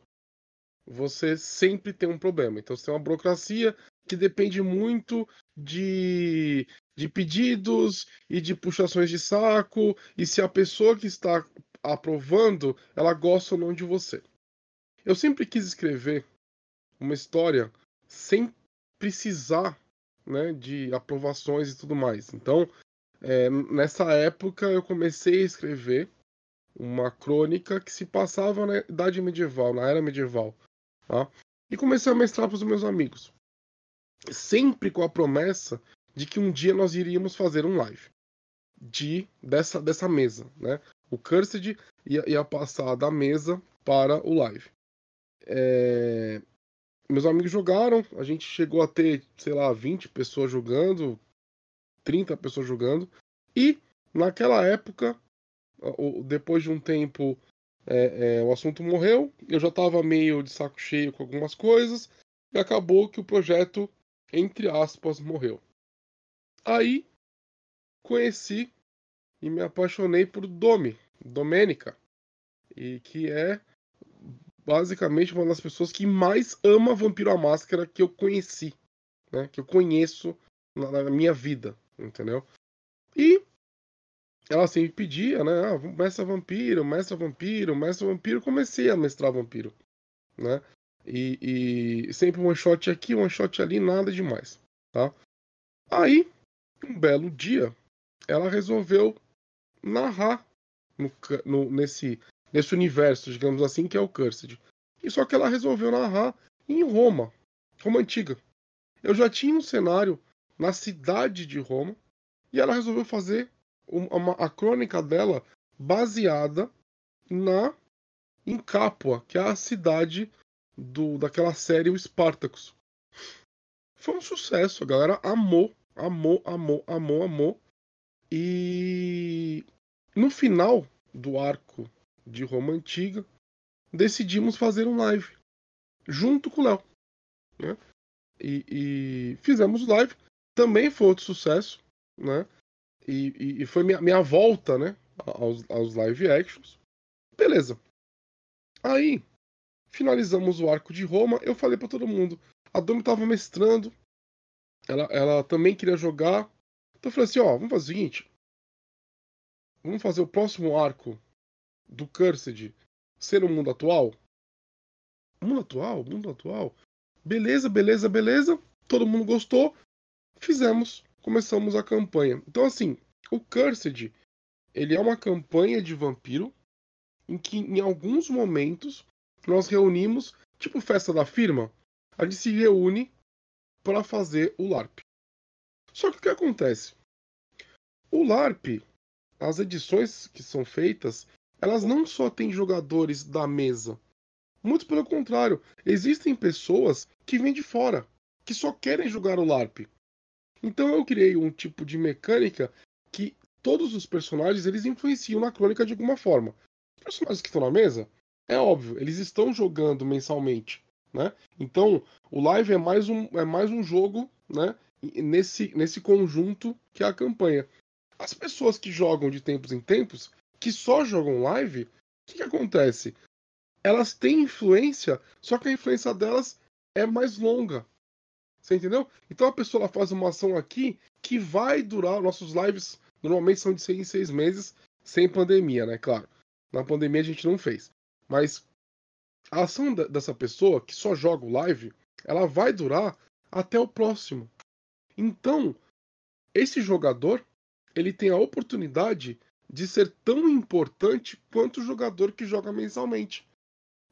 você sempre tem um problema. Então você tem uma burocracia que depende muito de, de pedidos e de puxações de saco, e se a pessoa que está aprovando, ela gosta ou não de você. Eu sempre quis escrever uma história sem precisar né, de aprovações e tudo mais. Então, é, nessa época, eu comecei a escrever uma crônica que se passava na Idade Medieval, na Era Medieval. Tá? E comecei a mestrar para os meus amigos. Sempre com a promessa de que um dia nós iríamos fazer um live de dessa, dessa mesa. Né? O Cursed ia, ia passar da mesa para o live. É... Meus amigos jogaram, a gente chegou a ter, sei lá, 20 pessoas jogando, 30 pessoas jogando, e naquela época, depois de um tempo, é, é, o assunto morreu, eu já estava meio de saco cheio com algumas coisas, e acabou que o projeto, entre aspas, morreu. Aí conheci e me apaixonei por Domi, Domênica, e que é basicamente uma das pessoas que mais ama Vampiro à Máscara que eu conheci, né? Que eu conheço na, na minha vida, entendeu? E ela sempre pedia, né? Ah, vampiro, mestre vampiro, mestre vampiro. Comecei a mestrar vampiro, né? E, e sempre um shot aqui, um shot ali, nada demais, tá? Aí, um belo dia, ela resolveu narrar no, no, nesse nesse universo, digamos assim, que é o Cursed. E só que ela resolveu narrar em Roma, Roma antiga. Eu já tinha um cenário na cidade de Roma e ela resolveu fazer uma, a crônica dela baseada na em Capua, que é a cidade do, daquela série o Spartacus. Foi um sucesso, a galera amou, amou, amou, amou, amou. E no final do arco de Roma Antiga, decidimos fazer um live junto com o Léo. Né? E, e, fizemos live. Também foi outro sucesso. Né? E, e, e foi minha, minha volta né? aos, aos live actions. Beleza. Aí, finalizamos o arco de Roma. Eu falei para todo mundo. A Domi estava mestrando. Ela, ela também queria jogar. Então eu falei assim: ó, vamos fazer o seguinte. Vamos fazer o próximo arco do Cursed ser o mundo atual? Mundo atual, mundo atual. Beleza, beleza, beleza. Todo mundo gostou. Fizemos, começamos a campanha. Então assim, o Cursed, ele é uma campanha de vampiro em que em alguns momentos nós reunimos, tipo festa da firma, a gente se reúne para fazer o LARP. Só que o que acontece? O LARP, as edições que são feitas, elas não só têm jogadores da mesa. Muito pelo contrário, existem pessoas que vêm de fora, que só querem jogar o LARP. Então eu criei um tipo de mecânica que todos os personagens eles influenciam na crônica de alguma forma. Os personagens que estão na mesa, é óbvio, eles estão jogando mensalmente, né? Então o live é mais um, é mais um jogo, né? Nesse, nesse conjunto que é a campanha. As pessoas que jogam de tempos em tempos, que só jogam live, o que, que acontece? Elas têm influência, só que a influência delas é mais longa. Você entendeu? Então a pessoa faz uma ação aqui que vai durar. Nossos lives normalmente são de seis em seis meses, sem pandemia, né? Claro. Na pandemia a gente não fez. Mas a ação dessa pessoa que só joga o live, ela vai durar até o próximo. Então, esse jogador, ele tem a oportunidade de ser tão importante quanto o jogador que joga mensalmente.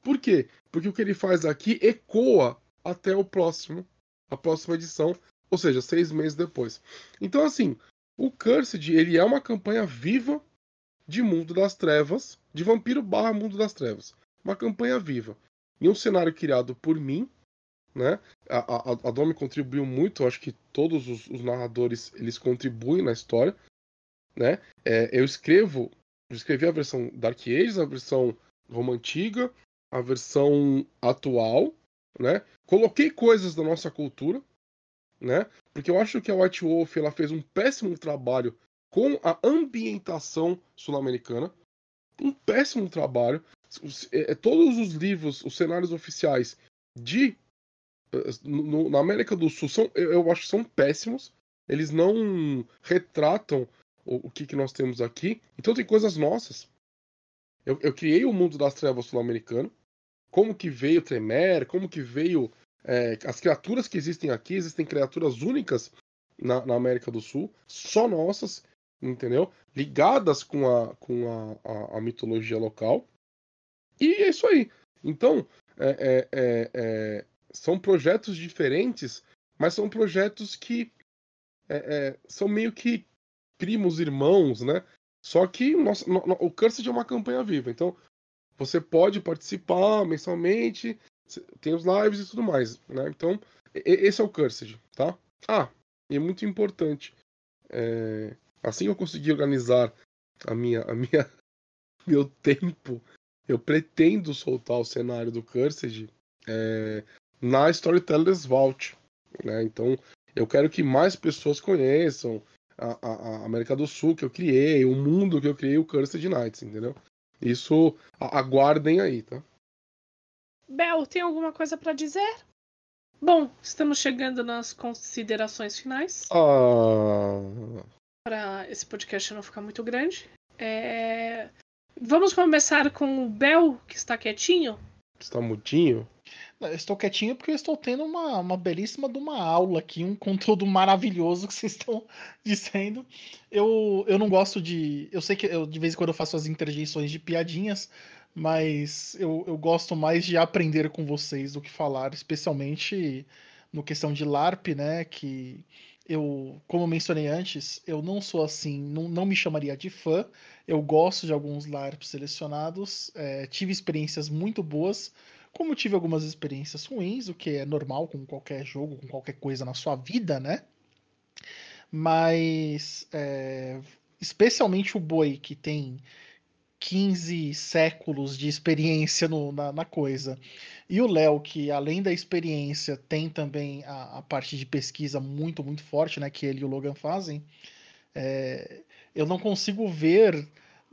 Por quê? Porque o que ele faz aqui ecoa até o próximo, a próxima edição ou seja, seis meses depois. Então, assim, o Cursed, ele é uma campanha viva de Mundo das Trevas, de Vampiro barra Mundo das Trevas. Uma campanha viva. Em um cenário criado por mim, né? A, a, a Domi contribuiu muito, acho que todos os, os, narradores eles contribuem na história, né? É, eu escrevo, eu escrevi a versão Dark Ages, a versão Roma Antiga, a versão atual, né? Coloquei coisas da nossa cultura, né? Porque eu acho que a White Wolf ela fez um péssimo trabalho com a ambientação sul-americana, um péssimo trabalho. É, todos os livros, os cenários oficiais de no, na América do Sul são, eu acho que são péssimos. Eles não retratam o, o que, que nós temos aqui. Então tem coisas nossas. Eu, eu criei o mundo das trevas sul-americano. Como que veio Tremer, como que veio é, as criaturas que existem aqui. Existem criaturas únicas na, na, América do Sul, só nossas, entendeu? Ligadas com a, com a, a, a mitologia local. E é isso aí. Então, é, é, é, é são projetos diferentes, mas são projetos que é, é, são meio que primos irmãos, né? Só que o, nosso, no, o Cursed é uma campanha viva, então você pode participar mensalmente, tem os lives e tudo mais, né? Então, esse é o Cursed, tá? Ah, e é muito importante. É, assim que eu conseguir organizar a minha, a minha, meu tempo, eu pretendo soltar o cenário do Cursed é, na Storytellers Vault. Né? Então, eu quero que mais pessoas conheçam a, a, América do Sul que eu criei, o mundo que eu criei, o Cursed Knights, entendeu? Isso aguardem aí, tá? Bel, tem alguma coisa para dizer? Bom, estamos chegando nas considerações finais. Ah. Para esse podcast não ficar muito grande. É... Vamos começar com o Bel, que está quietinho. Está mudinho? Estou quietinho porque eu estou tendo uma, uma belíssima de uma aula aqui, um conteúdo maravilhoso que vocês estão dizendo. Eu, eu não gosto de. Eu sei que eu, de vez em quando eu faço as interjeições de piadinhas, mas eu, eu gosto mais de aprender com vocês do que falar, especialmente no questão de LARP, né? Que eu, como eu mencionei antes, eu não sou assim, não, não me chamaria de fã. Eu gosto de alguns LARPs selecionados, é, tive experiências muito boas como tive algumas experiências ruins, o que é normal com qualquer jogo, com qualquer coisa na sua vida, né? Mas, é, especialmente o Boi, que tem 15 séculos de experiência no, na, na, coisa. E o Léo, que além da experiência, tem também a, a, parte de pesquisa muito, muito forte, né? Que ele e o Logan fazem. É, eu não consigo ver.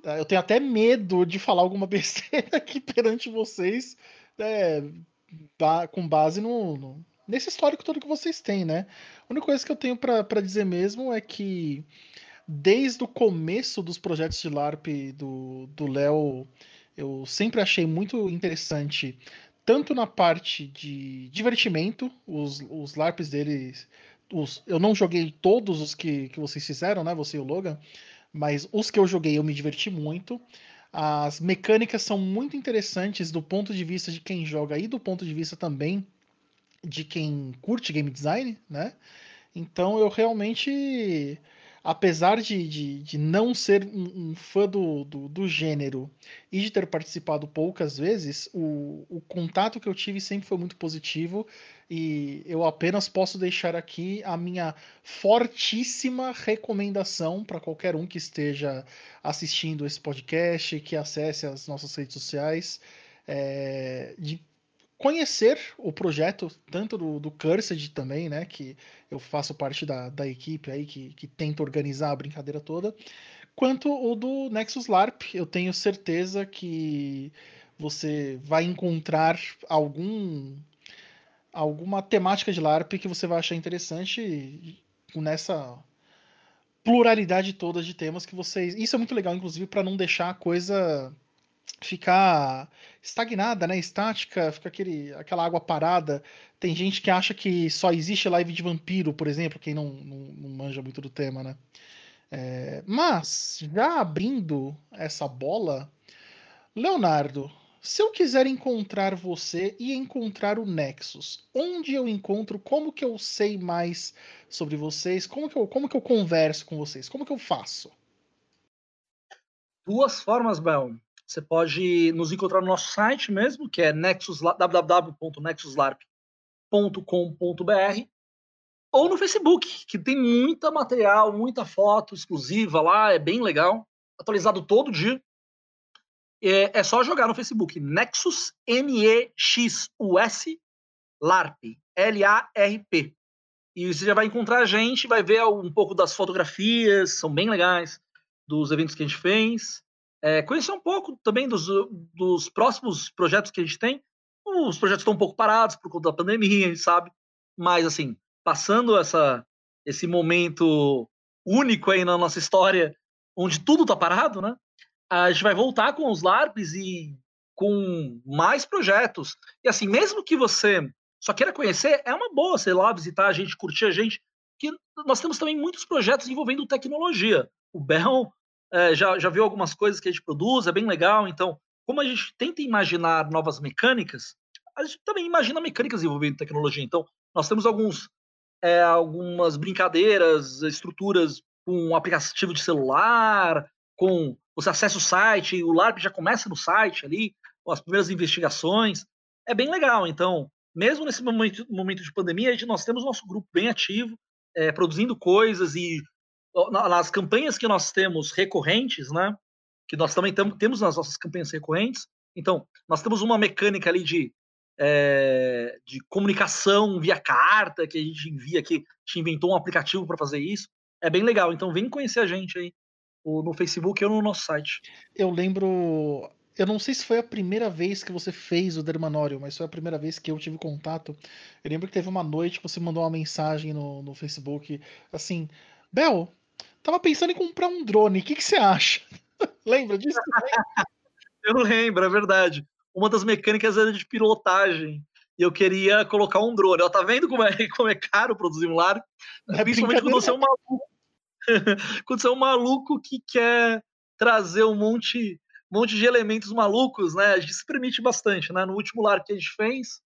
Eu tenho até medo de falar alguma besteira aqui perante vocês, é, com base no, no, nesse histórico todo que vocês têm, né? A única coisa que eu tenho para dizer mesmo é que desde o começo dos projetos de LARP do Léo, eu sempre achei muito interessante, tanto na parte de divertimento, os, os LARPs dele. Os, eu não joguei todos os que, que vocês fizeram, né? Você e o Logan, mas os que eu joguei eu me diverti muito. As mecânicas são muito interessantes do ponto de vista de quem joga e do ponto de vista também de quem curte game design, né? Então eu realmente, apesar de, de, de não ser um, um fã do, do, do, gênero e de ter participado poucas vezes, o, o contato que eu tive sempre foi muito positivo e eu apenas posso deixar aqui a minha fortíssima recomendação para qualquer um que esteja assistindo esse podcast, que acesse as nossas redes sociais, é, de conhecer o projeto, tanto do, do Cursed também, né? Que eu faço parte da, da equipe aí que, que tenta organizar a brincadeira toda, quanto o do Nexus LARP. Eu tenho certeza que você vai encontrar algum alguma temática de LARP que você vai achar interessante nessa pluralidade toda de temas que vocês. Isso é muito legal, inclusive, para não deixar a coisa ficar estagnada, né? Estática, fica aquele, aquela água parada. Tem gente que acha que só existe live de vampiro, por exemplo, quem não, não, não manja muito do tema, né? É, mas, já abrindo essa bola, Leonardo, se eu quiser encontrar você e encontrar o Nexus, onde eu encontro, como que eu sei mais sobre vocês, como que eu, como que eu converso com vocês, como que eu faço? Duas formas, Bel. Você pode nos encontrar no nosso site mesmo, que é nexus, www.nexuslarp.com.br ou no Facebook, que tem muita material, muita foto exclusiva lá, é bem legal, atualizado todo dia. É, é só jogar no Facebook Nexus N-E-X-U-S LARP, L-A-R-P. E você já vai encontrar a gente, vai ver um pouco das fotografias, são bem legais, dos eventos que a gente fez. É, conhecer um pouco também dos, dos próximos projetos que a gente tem. Os projetos estão um pouco parados por conta da pandemia, a gente sabe. Mas, assim, passando essa, esse momento único aí na nossa história, onde tudo está parado, né? A gente vai voltar com os LARPs e com mais projetos. E assim, mesmo que você só queira conhecer, é uma boa, sei lá, visitar a gente, curtir a gente, que nós temos também muitos projetos envolvendo tecnologia. O Bell é, já, já viu algumas coisas que a gente produz, é bem legal. Então, como a gente tenta imaginar novas mecânicas, a gente também imagina mecânicas envolvendo tecnologia. Então, nós temos alguns é, algumas brincadeiras, estruturas com um aplicativo de celular, com você acessa o site, o LARP já começa no site ali, as primeiras investigações. É bem legal. Então, mesmo nesse momento, momento de pandemia, nós temos nosso grupo bem ativo, é, produzindo coisas e nas campanhas que nós temos recorrentes, né? Que nós também temos nas nossas campanhas recorrentes. Então, nós temos uma mecânica ali de é, de comunicação via carta que a gente envia aqui. A gente inventou um aplicativo para fazer isso. É bem legal. Então vem conhecer a gente aí no Facebook ou no nosso site. Eu lembro. Eu não sei se foi a primeira vez que você fez o Dermanório, mas foi a primeira vez que eu tive contato. Eu lembro que teve uma noite que você mandou uma mensagem no, no Facebook assim: Bel, tava pensando em comprar um drone, o que, que você acha? Lembra disso? eu não lembro, é verdade uma das mecânicas era de pilotagem. E eu queria colocar um drone. Ela tá vendo como é, como é caro produzir um lar? É Principalmente quando você é um maluco. quando você é um maluco que quer trazer um monte, um monte de elementos malucos, né? A gente se permite bastante, né? No último lar que a gente fez,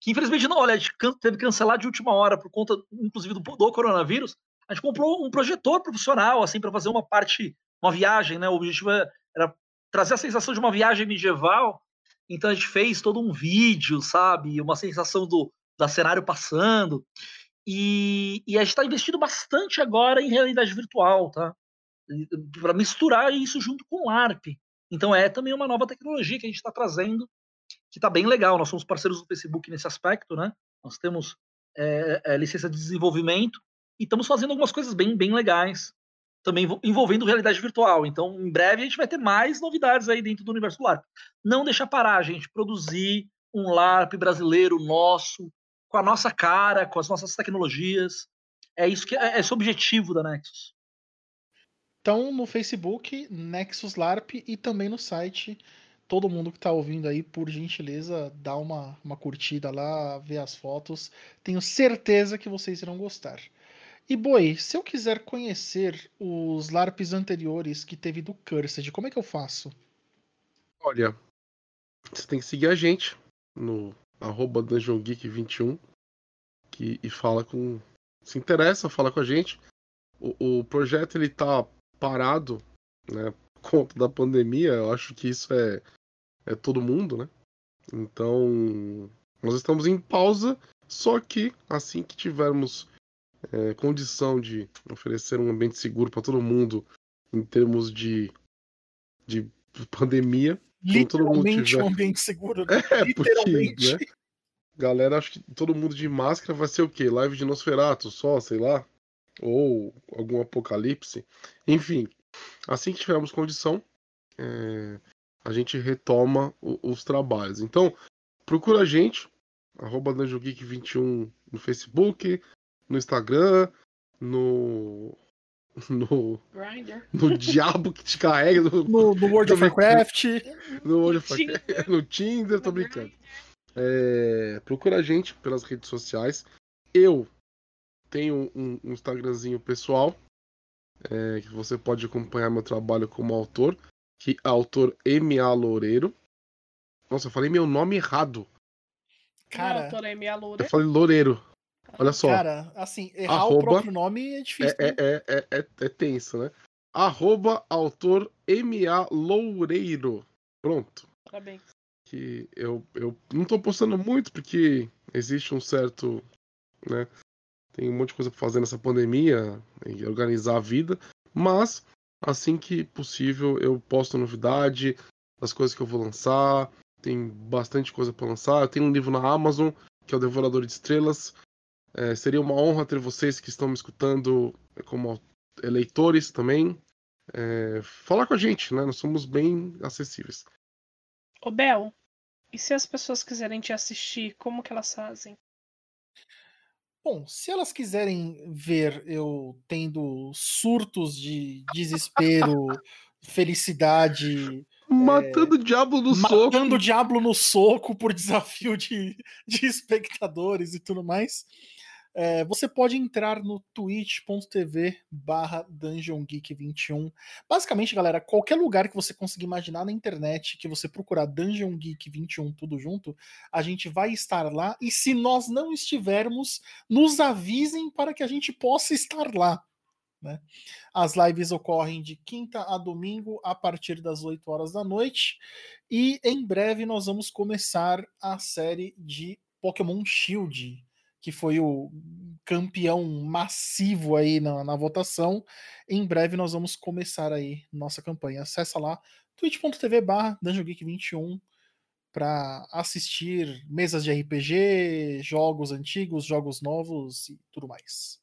que infelizmente não, olha, a gente teve que cancelar de última hora por conta, inclusive, do, do coronavírus. A gente comprou um projetor profissional, assim, para fazer uma parte, uma viagem, né? O objetivo era trazer a sensação de uma viagem medieval então a gente fez todo um vídeo, sabe? Uma sensação do da cenário passando. E, e a gente está investindo bastante agora em realidade virtual, tá? Para misturar isso junto com o LARP. Então é também uma nova tecnologia que a gente está trazendo, que está bem legal. Nós somos parceiros do Facebook nesse aspecto, né? Nós temos é, é, licença de desenvolvimento e estamos fazendo algumas coisas bem, bem legais também envolvendo realidade virtual. Então, em breve a gente vai ter mais novidades aí dentro do universo do LARP. Não deixar parar, gente, produzir um LARP brasileiro nosso, com a nossa cara, com as nossas tecnologias. É isso que é esse o objetivo da Nexus. Então, no Facebook, Nexus LARP e também no site. Todo mundo que está ouvindo aí, por gentileza, dá uma, uma curtida lá, vê as fotos. Tenho certeza que vocês irão gostar. E Boi, se eu quiser conhecer os LARPs anteriores que teve do Cursed, como é que eu faço? Olha, você tem que seguir a gente no arroba DungeonGeek21 que, e fala com. Se interessa, fala com a gente. O, o projeto ele tá parado, né? Por conta da pandemia, eu acho que isso é, é todo mundo, né? Então, nós estamos em pausa, só que assim que tivermos é, condição de oferecer um ambiente seguro para todo mundo em termos de, de pandemia. Literalmente um ambiente seguro. Né? É, porque, né? Galera, acho que todo mundo de máscara vai ser o quê? Live de Nosferatu só, sei lá? Ou algum apocalipse. Enfim, assim que tivermos condição, é, a gente retoma o, os trabalhos. Então, procura a gente, arroba 21 no Facebook, no Instagram, no. No. Grindr. No diabo que te carrega. No, no, no World of Warcraft. No World of Warcraft. No Tinder, tô brincando. É, procura a gente pelas redes sociais. Eu tenho um, um Instagramzinho pessoal. É, que você pode acompanhar meu trabalho como autor. Que é autor M.A. Loureiro. Nossa, eu falei meu nome errado. Cara, Torei minha Eu falei Loureiro. Olha só. cara, assim, errar o Arroba- próprio nome é difícil. é, né? é, é, é, é tenso, né? Arroba autor M.A. Loureiro. Pronto. Parabéns. Que eu, eu não tô postando muito porque existe um certo. né? Tem um monte de coisa pra fazer nessa pandemia e organizar a vida. Mas, assim que possível, eu posto novidade das coisas que eu vou lançar. Tem bastante coisa pra lançar. Tem um livro na Amazon, que é o Devorador de Estrelas. É, seria uma honra ter vocês que estão me escutando como eleitores também. É, falar com a gente, né? Nós somos bem acessíveis. Ô, Bel, e se as pessoas quiserem te assistir, como que elas fazem? Bom, se elas quiserem ver eu tendo surtos de desespero, felicidade, Matando o diabo no soco. matando o diabo no soco por desafio de, de espectadores e tudo mais, é, você pode entrar no twitch.tv barra DungeonGeek21. Basicamente, galera, qualquer lugar que você conseguir imaginar na internet, que você procurar Dungeon Geek 21 tudo junto, a gente vai estar lá. E se nós não estivermos, nos avisem para que a gente possa estar lá. Né? As lives ocorrem de quinta a domingo a partir das 8 horas da noite. E em breve nós vamos começar a série de Pokémon Shield, que foi o campeão massivo aí na, na votação. Em breve nós vamos começar aí nossa campanha. Acessa lá twitch.tv barra DungeonGeek21 para assistir mesas de RPG, jogos antigos, jogos novos e tudo mais.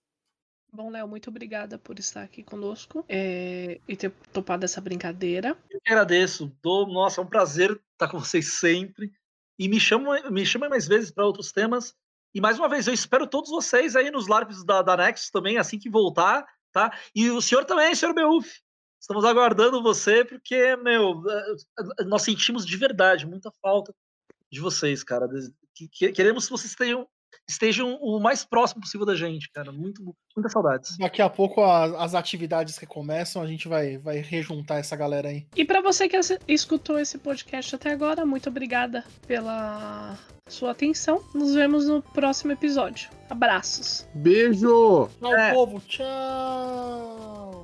Bom, Léo, muito obrigada por estar aqui conosco é, e ter topado essa brincadeira. Eu que agradeço. Dou, nossa, é um prazer estar com vocês sempre. E me chamam, me chamam mais vezes para outros temas. E mais uma vez, eu espero todos vocês aí nos lives da, da Nexus também, assim que voltar, tá? E o senhor também, senhor Beuf. Estamos aguardando você, porque, meu, eh, nós sentimos de verdade muita falta de vocês, cara. Que- que- Queremos que vocês estejam, estejam o mais próximo possível da gente, cara. Muito, muitas saudades. Daqui a pouco a- as atividades recomeçam, a gente vai, vai rejuntar essa galera aí. E para você que escutou esse podcast até agora, muito obrigada pela sua atenção. Nos vemos no próximo episódio. Abraços. Beijo! Tchau, É. povo. Tchau.